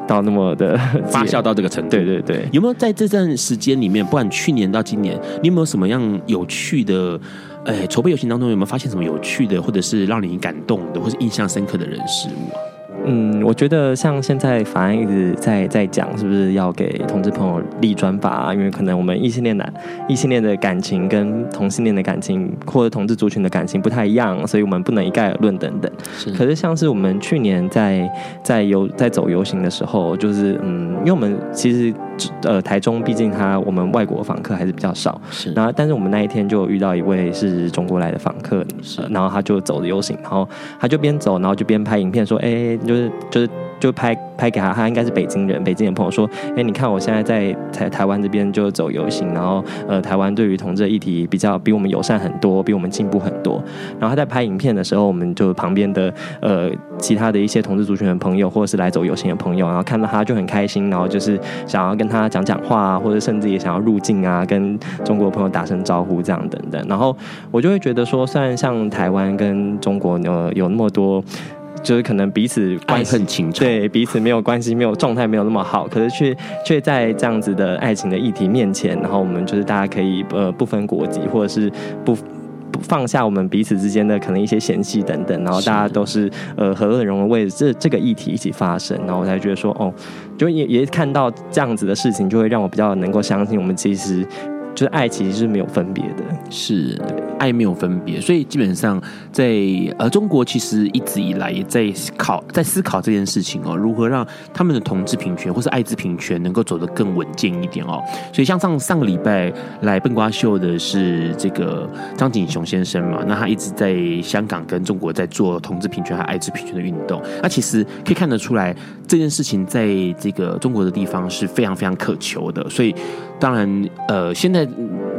C: 到那么的
B: 发酵到这个程度，
C: 对对对，
B: 有没有在这段时间里面，不管去年到今年，你有没有什么样有趣的？哎，筹备游行当中有没有发现什么有趣的，或者是让你感动的，或是印象深刻的人事物啊？
C: 嗯，我觉得像现在法案一直在在讲，是不是要给同志朋友立专法啊？因为可能我们异性恋的异性恋的感情跟同性恋的感情，或者同志族群的感情不太一样，所以我们不能一概而论等等。是。可是像是我们去年在在游在走游行的时候，就是嗯，因为我们其实呃台中毕竟他我们外国访客还是比较少，是。然后但是我们那一天就遇到一位是中国来的访客，是。然后他就走的游行，然后他就边走，然后就边拍影片说，哎，就。就是就是就拍拍给他，他应该是北京人，北京的朋友说，哎，你看我现在在台台湾这边就走游行，然后呃，台湾对于同志的议题比较比我们友善很多，比我们进步很多。然后他在拍影片的时候，我们就旁边的呃其他的一些同志族群的朋友，或者是来走游行的朋友，然后看到他就很开心，然后就是想要跟他讲讲话啊，或者甚至也想要入境啊，跟中国朋友打声招呼这样等等。然后我就会觉得说，虽然像台湾跟中国呃有那么多。就是可能彼此关系
B: 很情
C: 对彼此没有关系，没有状态，没有那么好，可是却却在这样子的爱情的议题面前，然后我们就是大家可以呃不分国籍，或者是不不放下我们彼此之间的可能一些嫌隙等等，然后大家都是呃和乐融融为这这个议题一起发声，然后我才觉得说哦，就也也看到这样子的事情，就会让我比较能够相信我们其实。就是爱其实是没有分别的，
B: 是爱没有分别，所以基本上在呃中国其实一直以来也在考在思考这件事情哦，如何让他们的同志平权或是艾滋平权能够走得更稳健一点哦。所以像上上个礼拜来笨瓜秀的是这个张景雄先生嘛，那他一直在香港跟中国在做同志平权和艾滋平权的运动，那其实可以看得出来这件事情在这个中国的地方是非常非常渴求的，所以当然呃现在。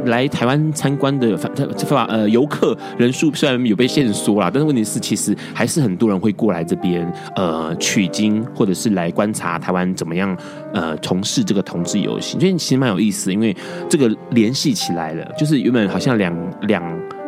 B: 来台湾参观的法呃游客人数虽然有被限缩啦，但是问题是其实还是很多人会过来这边呃取经，或者是来观察台湾怎么样呃从事这个同志游行，所以其实蛮有意思，因为这个联系起来了，就是原本好像两两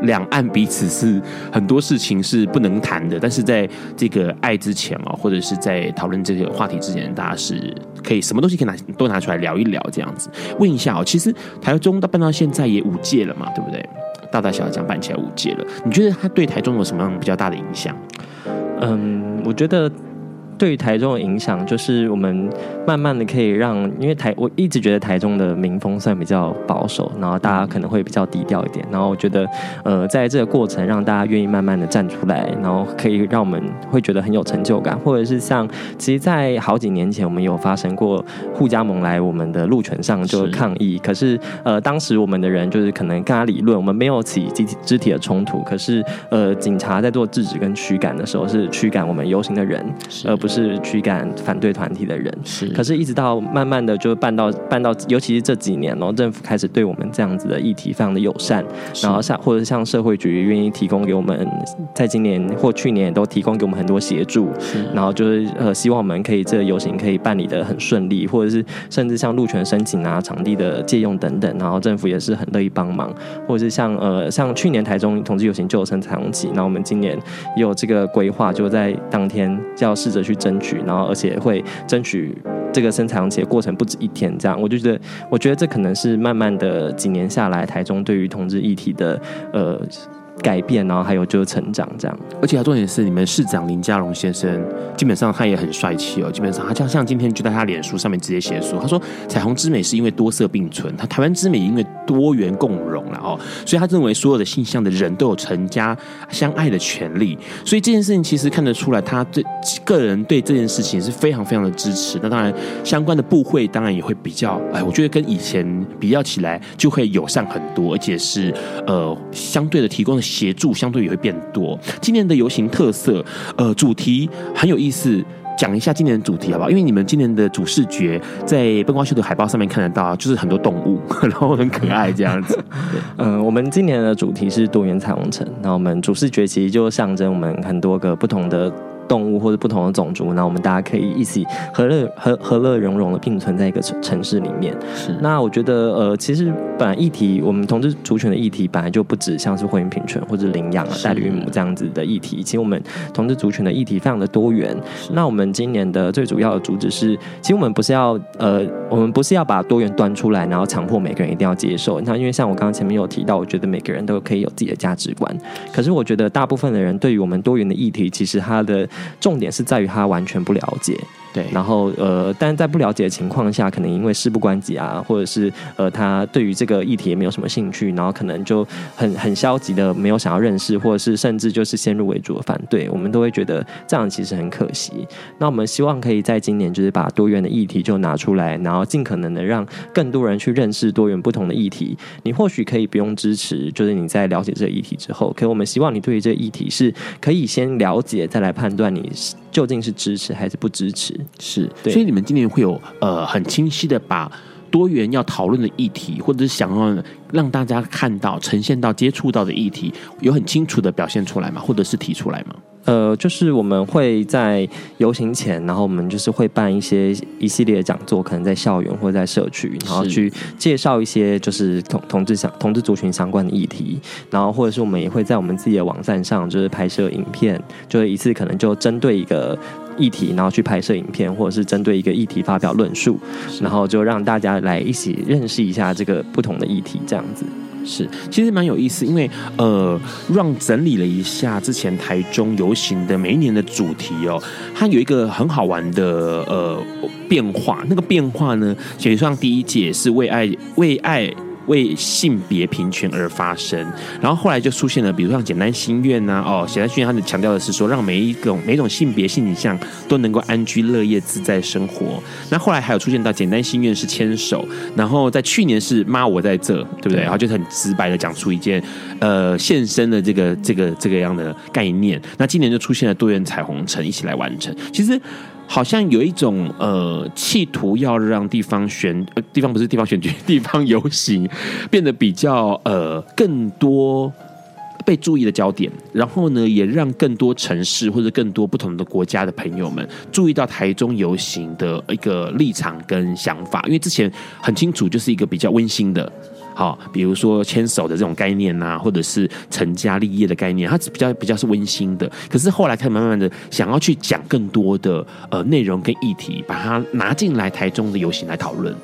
B: 两岸彼此是很多事情是不能谈的，但是在这个爱之前啊，或者是在讨论这个话题之前，大家是可以什么东西可以拿都拿出来聊一聊这样子。问一下哦，其实台中到办到现在也五届了嘛，对不对？大大小小讲办起来五届了，你觉得它对台中有什么样比较大的影响？
C: 嗯，我觉得。对于台中的影响，就是我们慢慢的可以让，因为台我一直觉得台中的民风算比较保守，然后大家可能会比较低调一点。然后我觉得，呃，在这个过程让大家愿意慢慢的站出来，然后可以让我们会觉得很有成就感，或者是像，其实，在好几年前我们有发生过互加盟来我们的路权上就抗议，是可是呃，当时我们的人就是可能跟他理论，我们没有起肢体肢体的冲突，可是呃，警察在做制止跟驱赶的时候是驱赶我们游行的人，而不是。驱赶反对团体的人，是。可是，一直到慢慢的就办到办到，尤其是这几年，然后政府开始对我们这样子的议题非常的友善，然后像或者像社会局愿意提供给我们，在今年或去年都提供给我们很多协助，是然后就是呃，希望我们可以这个游行可以办理的很顺利，或者是甚至像路权申请啊、场地的借用等等，然后政府也是很乐意帮忙，或者是像呃，像去年台中同志游行就有升彩虹旗，那我们今年也有这个规划，就在当天就要试着去。争取，然后而且会争取这个生产长期的过程不止一天，这样我就觉得，我觉得这可能是慢慢的几年下来，台中对于同志议题的呃。改变，然后还有就是成长这样，
B: 而且他重点是，你们市长林佳龙先生，基本上他也很帅气哦。基本上他像像今天就在他脸书上面直接写说，他说彩虹之美是因为多色并存，他台湾之美因为多元共融了哦。所以他认为所有的性向的人都有成家相爱的权利。所以这件事情其实看得出来，他对个人对这件事情是非常非常的支持。那当然相关的部会当然也会比较，哎，我觉得跟以前比较起来就会友善很多，而且是呃相对的提供的。协助相对也会变多。今年的游行特色，呃，主题很有意思，讲一下今年的主题好不好？因为你们今年的主视觉在灯光秀的海报上面看得到，就是很多动物，然后很可爱这样子。
C: 嗯、呃，我们今年的主题是多元彩虹城，那我们主视觉其实就象征我们很多个不同的。动物或者不同的种族，那我们大家可以一起和乐和和乐融融的并存在一个城城市里面。是，那我觉得呃，其实本来议题，我们同志族群的议题本来就不止像是婚姻平权或者领养啊、代理孕母这样子的议题。其实我们同志族群的议题非常的多元。那我们今年的最主要的主旨是，其实我们不是要呃，我们不是要把多元端出来，然后强迫每个人一定要接受。那因为像我刚刚前面有提到，我觉得每个人都可以有自己的价值观。可是我觉得大部分的人对于我们多元的议题，其实他的重点是在于他完全不了解。对，然后呃，但在不了解的情况下，可能因为事不关己啊，或者是呃，他对于这个议题也没有什么兴趣，然后可能就很很消极的没有想要认识，或者是甚至就是先入为主的反对，我们都会觉得这样其实很可惜。那我们希望可以在今年就是把多元的议题就拿出来，然后尽可能的让更多人去认识多元不同的议题。你或许可以不用支持，就是你在了解这个议题之后，可我们希望你对于这个议题是可以先了解，再来判断你究竟是支持还是不支持。
B: 是，所以你们今年会有呃很清晰的把多元要讨论的议题，或者是想要让大家看到、呈现到、接触到的议题，有很清楚的表现出来吗？或者是提出来吗？
C: 呃，就是我们会在游行前，然后我们就是会办一些一系列的讲座，可能在校园或者在社区，然后去介绍一些就是同同志相同志族群相关的议题，然后或者是我们也会在我们自己的网站上，就是拍摄影片，就是一次可能就针对一个。议题，然后去拍摄影片，或者是针对一个议题发表论述，然后就让大家来一起认识一下这个不同的议题，这样样子
B: 是其实蛮有意思，因为呃，让整理了一下之前台中游行的每一年的主题哦，它有一个很好玩的呃变化，那个变化呢，其实上第一届是为爱为爱。为性别平权而发声，然后后来就出现了，比如像简单心愿呐，哦，简单心愿，他强调的是说，让每一种每一种性别性倾向都能够安居乐业、自在生活。那后来还有出现到简单心愿是牵手，然后在去年是妈我在这，对不对？对，然后就很直白的讲出一件呃现身的这个这个这个样的概念。那今年就出现了多元彩虹城一起来完成。其实。好像有一种呃，企图要让地方选呃，地方不是地方选举，地方游行变得比较呃更多被注意的焦点，然后呢，也让更多城市或者更多不同的国家的朋友们注意到台中游行的一个立场跟想法，因为之前很清楚就是一个比较温馨的。好，比如说牵手的这种概念呐，或者是成家立业的概念，它比较比较是温馨的。可是后来开始慢慢的想要去讲更多的呃内容跟议题，把它拿进来台中的游行来讨论。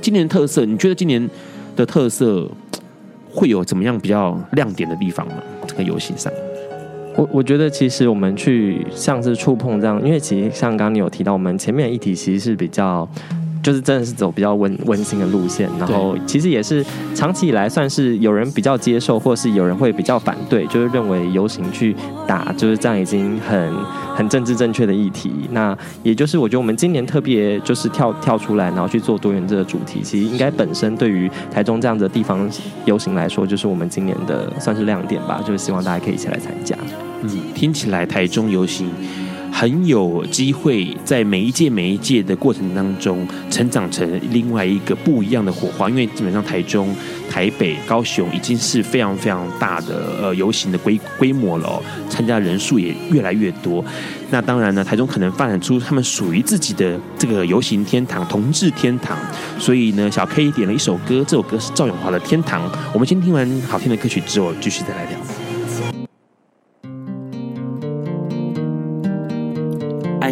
B: 今年的特色，你觉得今年的特色会有怎么样比较亮点的地方吗？这个游行上，
C: 我我觉得其实我们去像是触碰这样，因为其实像刚刚你有提到，我们前面的议题其实是比较。就是真的是走比较温温馨的路线，然后其实也是长期以来算是有人比较接受，或是有人会比较反对，就是认为游行去打就是这样已经很很政治正确的议题。那也就是我觉得我们今年特别就是跳跳出来，然后去做多元这个主题，其实应该本身对于台中这样的地方游行来说，就是我们今年的算是亮点吧，就是希望大家可以一起来参加。
B: 嗯，听起来台中游行。很有机会在每一届每一届的过程当中，成长成另外一个不一样的火花。因为基本上台中、台北、高雄已经是非常非常大的呃游行的规规模了，参加人数也越来越多。那当然呢，台中可能发展出他们属于自己的这个游行天堂、同志天堂。所以呢，小 K 点了一首歌，这首歌是赵咏华的《天堂》。我们先听完好听的歌曲之后，继续再来聊。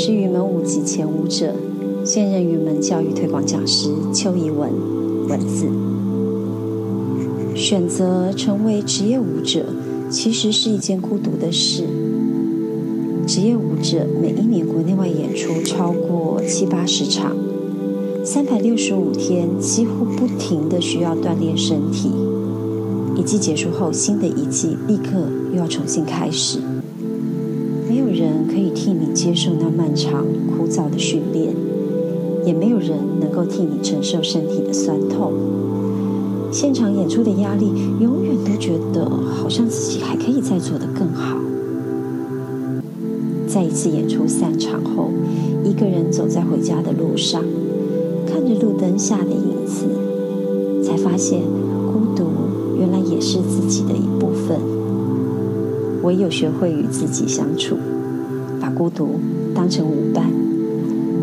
D: 是云门舞集前舞者，现任云门教育推广讲师邱怡文，文字。选择成为职业舞者，其实是一件孤独的事。职业舞者每一年国内外演出超过七八十场，三百六十五天几乎不停的需要锻炼身体。一季结束后，新的一季立刻又要重新开始。没有人可以替你接受那漫长枯燥的训练，也没有人能够替你承受身体的酸痛。现场演出的压力，永远都觉得好像自己还可以再做得更好。在一次演出散场后，一个人走在回家的路上，看着路灯下的影子，才发现孤独。原来也是自己的一部分。唯有学会与自己相处，把孤独当成舞伴，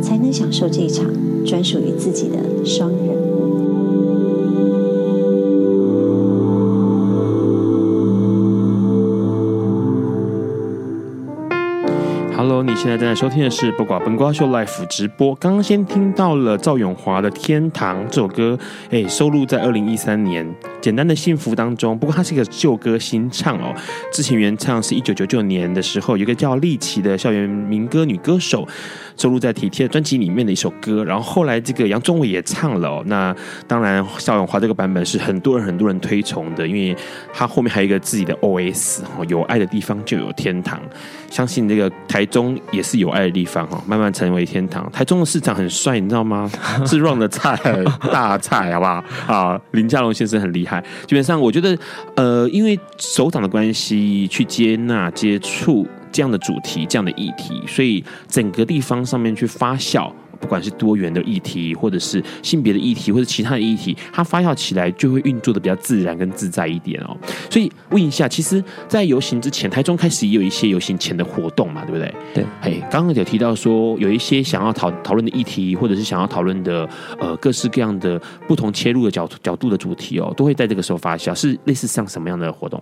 D: 才能享受这场专属于自己的双人。
B: 现在正在收听的是《不寡本瓜秀》Life 直播。刚刚先听到了赵永华的《天堂》这首歌，哎，收录在二零一三年。简单的幸福当中，不过它是一个旧歌新唱哦。之前原唱是一九九九年的时候，有一个叫丽奇的校园民歌女歌手收录在体贴专辑里面的一首歌。然后后来这个杨宗纬也唱了哦。那当然，邵永华这个版本是很多人很多人推崇的，因为他后面还有一个自己的 OS 哦，有爱的地方就有天堂。相信这个台中也是有爱的地方哈，慢慢成为天堂。台中的市长很帅，你知道吗？是 run 的菜大菜，好不好？啊，林家龙先生很厉害。基本上，我觉得，呃，因为首长的关系，去接纳、接触这样的主题、这样的议题，所以整个地方上面去发酵。不管是多元的议题，或者是性别的议题，或者其他的议题，它发酵起来就会运作的比较自然跟自在一点哦。所以问一下，其实，在游行之前，台中开始也有一些游行前的活动嘛，对不对？
C: 对。
B: 嘿，刚刚有提到说，有一些想要讨讨论的议题，或者是想要讨论的呃各式各样的不同切入的角角度的主题哦，都会在这个时候发酵。是类似像什么样的活动？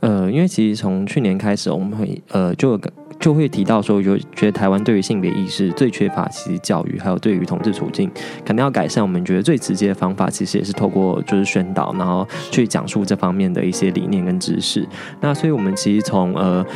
C: 呃，因为其实从去年开始，我们会呃就。就会提到说，就觉得台湾对于性别意识最缺乏，其实教育，还有对于统治处境，肯定要改善。我们觉得最直接的方法，其实也是透过就是宣导，然后去讲述这方面的一些理念跟知识。那所以，我们其实从呃。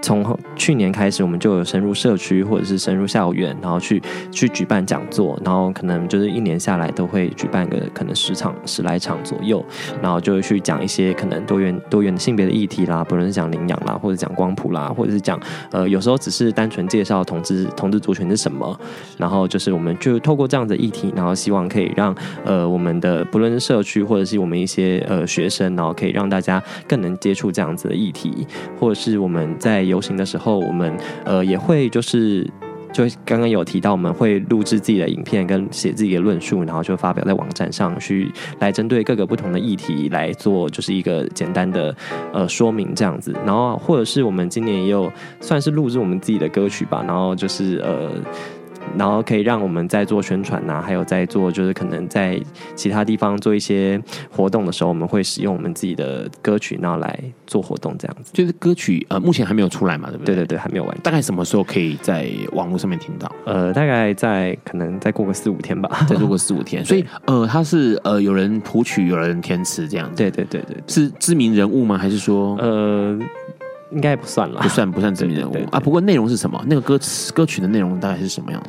C: 从去年开始，我们就有深入社区或者是深入校园，然后去去举办讲座，然后可能就是一年下来都会举办个可能十场十来场左右，然后就去讲一些可能多元多元的性别的议题啦，不论是讲领养啦，或者讲光谱啦，或者是讲呃有时候只是单纯介绍同志同志族群是什么，然后就是我们就透过这样的议题，然后希望可以让呃我们的不论是社区或者是我们一些呃学生，然后可以让大家更能接触这样子的议题，或者是我们在。在游行的时候，我们呃也会就是就刚刚有提到，我们会录制自己的影片跟写自己的论述，然后就发表在网站上去，来针对各个不同的议题来做，就是一个简单的呃说明这样子。然后或者是我们今年也有算是录制我们自己的歌曲吧，然后就是呃。然后可以让我们在做宣传呐、啊，还有在做就是可能在其他地方做一些活动的时候，我们会使用我们自己的歌曲，然后来做活动这样子。
B: 就是歌曲呃，目前还没有出来嘛，对不对？
C: 对对对，还没有完。
B: 大概什么时候可以在网络上面听到？
C: 呃，大概在可能再过个四五天吧，
B: 再过个四五天。所以呃，他是呃有人谱曲，有人填词这样子。
C: 对对对对，
B: 是知名人物吗？还是说呃？
C: 应该不算了，
B: 不算不算知名人物啊。不过内容是什么？那个歌词歌曲的内容大概是什么样？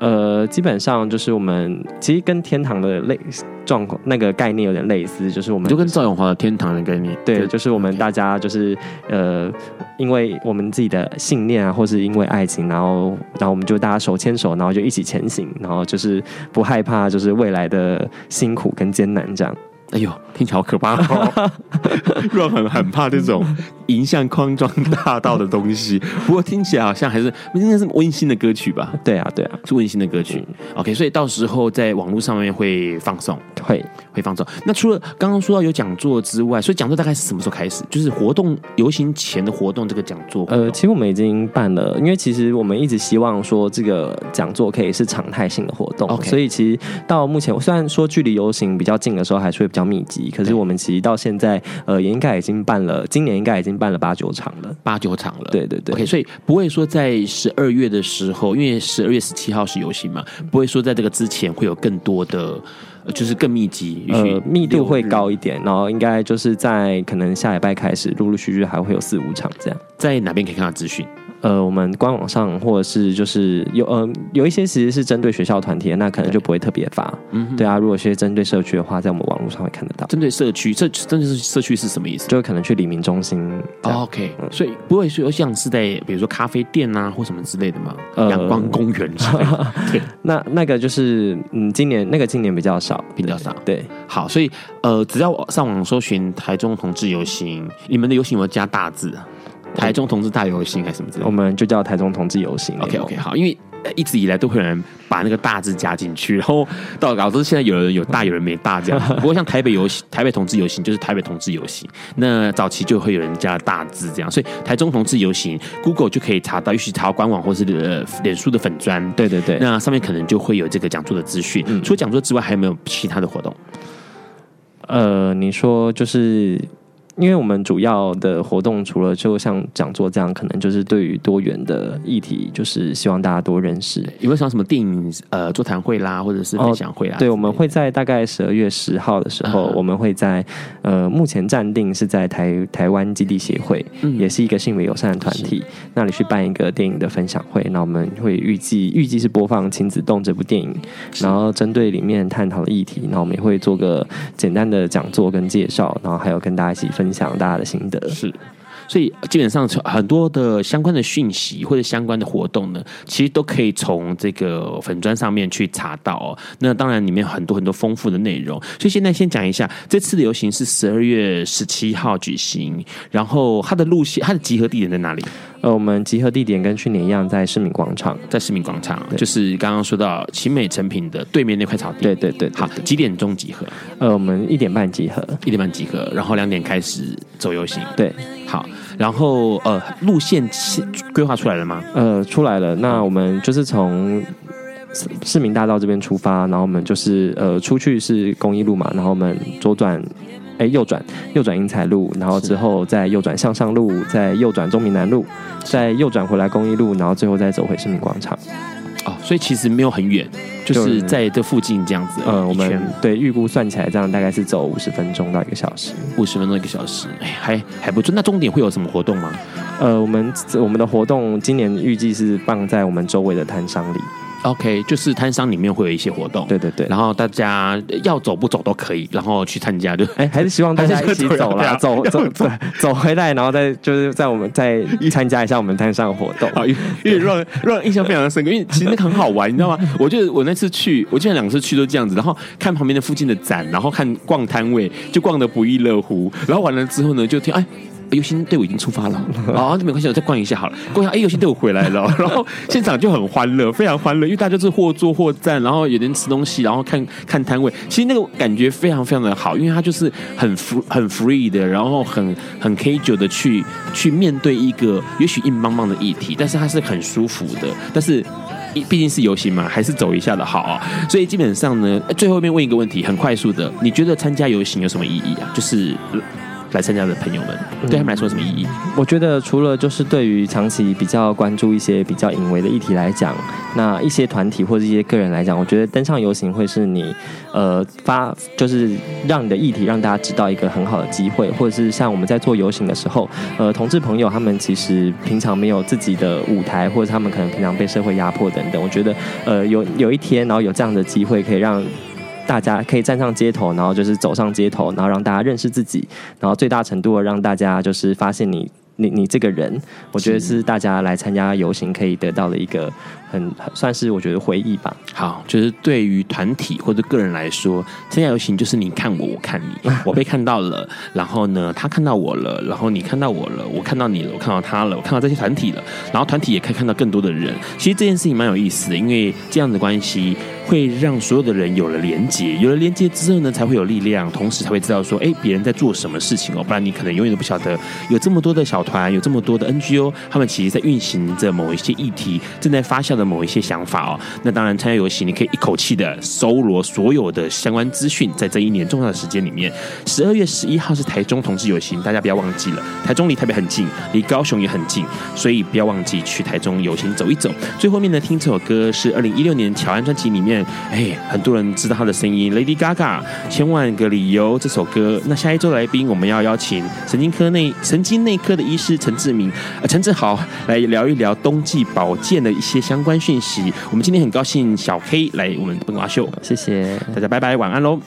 C: 呃，基本上就是我们其实跟天堂的类状况那个概念有点类似，就是我们
B: 就跟赵永华的天堂的概念，
C: 对，就是我们大家就是呃，因为我们自己的信念啊，或是因为爱情，然后然后我们就大家手牵手，然后就一起前行，然后就是不害怕，就是未来的辛苦跟艰难这样。
B: 哎呦，听起来好可怕哦！若很很怕这种迎向康庄大道的东西。不过听起来好像还是应该是温馨的歌曲吧？
C: 对啊，对啊，
B: 是温馨的歌曲。OK，所以到时候在网络上面会放送，会会放送。那除了刚刚说到有讲座之外，所以讲座大概是什么时候开始？就是活动游行前的活动，这个讲座。
C: 呃，其实我们已经办了，因为其实我们一直希望说这个讲座可以是常态性的活动。OK，所以其实到目前，虽然说距离游行比较近的时候，还是会比较。比较密集，可是我们其实到现在，呃，也应该已经办了，今年应该已经办了八九场了，
B: 八九场了。
C: 对对对。
B: OK，所以不会说在十二月的时候，因为十二月十七号是游行嘛，不会说在这个之前会有更多的，就是更密集，
C: 呃，密度会高一点，然后应该就是在可能下礼拜开始，陆陆续续还会有四五场这样。
B: 在哪边可以看到资讯？
C: 呃，我们官网上或者是就是有呃有一些其实是针对学校团体的，那可能就不会特别发。嗯，对啊，如果是针对社区的话，在我们网络上会看得到。
B: 针对社区，这针对社区是什么意思？
C: 就可能去黎明中心。
B: 哦、OK，、嗯、所以不会说像是在比如说咖啡店啊或什么之类的吗？阳、呃、光公园之类的。对，
C: 那那个就是嗯，今年那个今年比较少，
B: 比较少。
C: 对，
B: 好，所以呃，只要上网搜寻台中同志游行，你们的游行有没有加大字啊？台中同志大游行还是什么之类的？
C: 我们就叫台中同志游行。
B: OK OK，好，因为一直以来都会有人把那个大字加进去，然后到搞是现在有人有大，有人没大这样。不过像台北游行、台北同志游行就是台北同志游行，那早期就会有人加大字这样，所以台中同志游行，Google 就可以查到，也许查到官网或是呃脸书的粉砖，
C: 对对对，
B: 那上面可能就会有这个讲座的资讯。嗯、除了讲座之外，还有没有其他的活动？
C: 呃，你说就是。因为我们主要的活动除了就像讲座这样，可能就是对于多元的议题，就是希望大家多认识。
B: 有没有想什么电影呃座谈会啦，或者是分享会啦？
C: 哦、对，我们会在大概十二月十号的时候，嗯、我们会在呃目前暂定是在台台湾基地协会，嗯、也是一个性别友善的团体，那里去办一个电影的分享会。那我们会预计预计是播放《亲子动》这部电影，然后针对里面探讨的议题，那我们也会做个简单的讲座跟介绍，然后还有跟大家一起分享。分享大家的心得。
B: 是，所以基本上很多的相关的讯息或者相关的活动呢，其实都可以从这个粉砖上面去查到哦。那当然里面很多很多丰富的内容。所以现在先讲一下，这次的游行是十二月十七号举行，然后它的路线、它的集合地点在哪里？
C: 呃，我们集合地点跟去年一样，在市民广场，
B: 在市民广场，就是刚刚说到奇美成品的对面那块草地。
C: 对对对，对，
B: 好，几点钟集合？
C: 呃，我们一点半集合，
B: 一点半集合，然后两点开始走游行。
C: 对，
B: 好，然后呃，路线规划出来了吗？
C: 呃，出来了。那我们就是从市民大道这边出发，然后我们就是呃出去是公益路嘛，然后我们左转。哎，右转，右转英才路，然后之后再右转向上路，再右转中明南路，再右转回来公益路，然后最后再走回市民广场。
B: 哦，所以其实没有很远，就是在这附近这样子。
C: 呃，我们对预估算起来，这样大概是走五十分钟到一个小时，
B: 五十分钟一个小时，哎，还还不错。那终点会有什么活动吗？
C: 呃，我们我们的活动今年预计是放在我们周围的摊商里。
B: OK，就是摊商里面会有一些活动，
C: 对对对，
B: 然后大家要走不走都可以，然后去参加，就
C: 哎，还是希望大家 一起走啦，走走走走回来，然后再就是在我们再参加一下我们摊商的活动，
B: 因为让让印象非常的深刻，因为其实那个很好玩，你知道吗？我就我那次去，我记得两次去都这样子，然后看旁边的附近的展，然后看逛摊位，就逛得不亦乐乎，然后完了之后呢，就听哎。游行队伍已经出发了，啊，那没关系，我再逛一下好了。逛一下，哎，游行队伍回来了，然后现场就很欢乐，非常欢乐，因为大家是或坐或站，然后有人吃东西，然后看看摊位。其实那个感觉非常非常的好，因为它就是很 free 很 free 的，然后很很 casual 的去去面对一个也许硬邦邦的议题，但是它是很舒服的。但是毕竟是游行嘛，还是走一下的好。所以基本上呢，最后面问一个问题，很快速的，你觉得参加游行有什么意义啊？就是。来参加的朋友们，对他们来说有什么意义？嗯，
C: 我觉得除了就是对于长期比较关注一些比较隐微的议题来讲，那一些团体或者一些个人来讲，我觉得登上游行会是你呃发就是让你的议题让大家知道一个很好的机会，或者是像我们在做游行的时候，呃，同志朋友他们其实平常没有自己的舞台，或者他们可能平常被社会压迫等等，我觉得呃有有一天，然后有这样的机会可以让。大家可以站上街头，然后就是走上街头，然后让大家认识自己，然后最大程度的让大家就是发现你。你你这个人，我觉得是大家来参加游行可以得到的一个很算是我觉得回忆吧。
B: 好，就是对于团体或者个人来说，参加游行就是你看我，我看你，我被看到了，然后呢，他看到我了，然后你看到我了，我看到你了，我看到他了，我看到这些团体了，然后团体也可以看到更多的人。其实这件事情蛮有意思的，因为这样的关系会让所有的人有了连接，有了连接之后呢，才会有力量，同时才会知道说，哎，别人在做什么事情哦，不然你可能永远都不晓得有这么多的小。团有这么多的 NGO，他们其实在运行着某一些议题，正在发酵的某一些想法哦。那当然，参加游行你可以一口气的搜罗所有的相关资讯，在这一年重要的时间里面，十二月十一号是台中同志游行，大家不要忘记了。台中离台北很近，离高雄也很近，所以不要忘记去台中游行走一走。最后面呢，听这首歌是二零一六年乔安专辑里面，哎，很多人知道他的声音，Lady Gaga，千万个理由这首歌。那下一周来宾，我们要邀请神经科内神经内科的医师陈志明，呃，陈志豪来聊一聊冬季保健的一些相关讯息。我们今天很高兴小 K 来我们本瓜秀，
C: 谢谢
B: 大家，拜拜，晚安喽。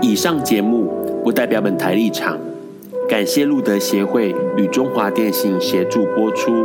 A: 以上节目不代表本台立场，感谢路德协会与中华电信协助播出。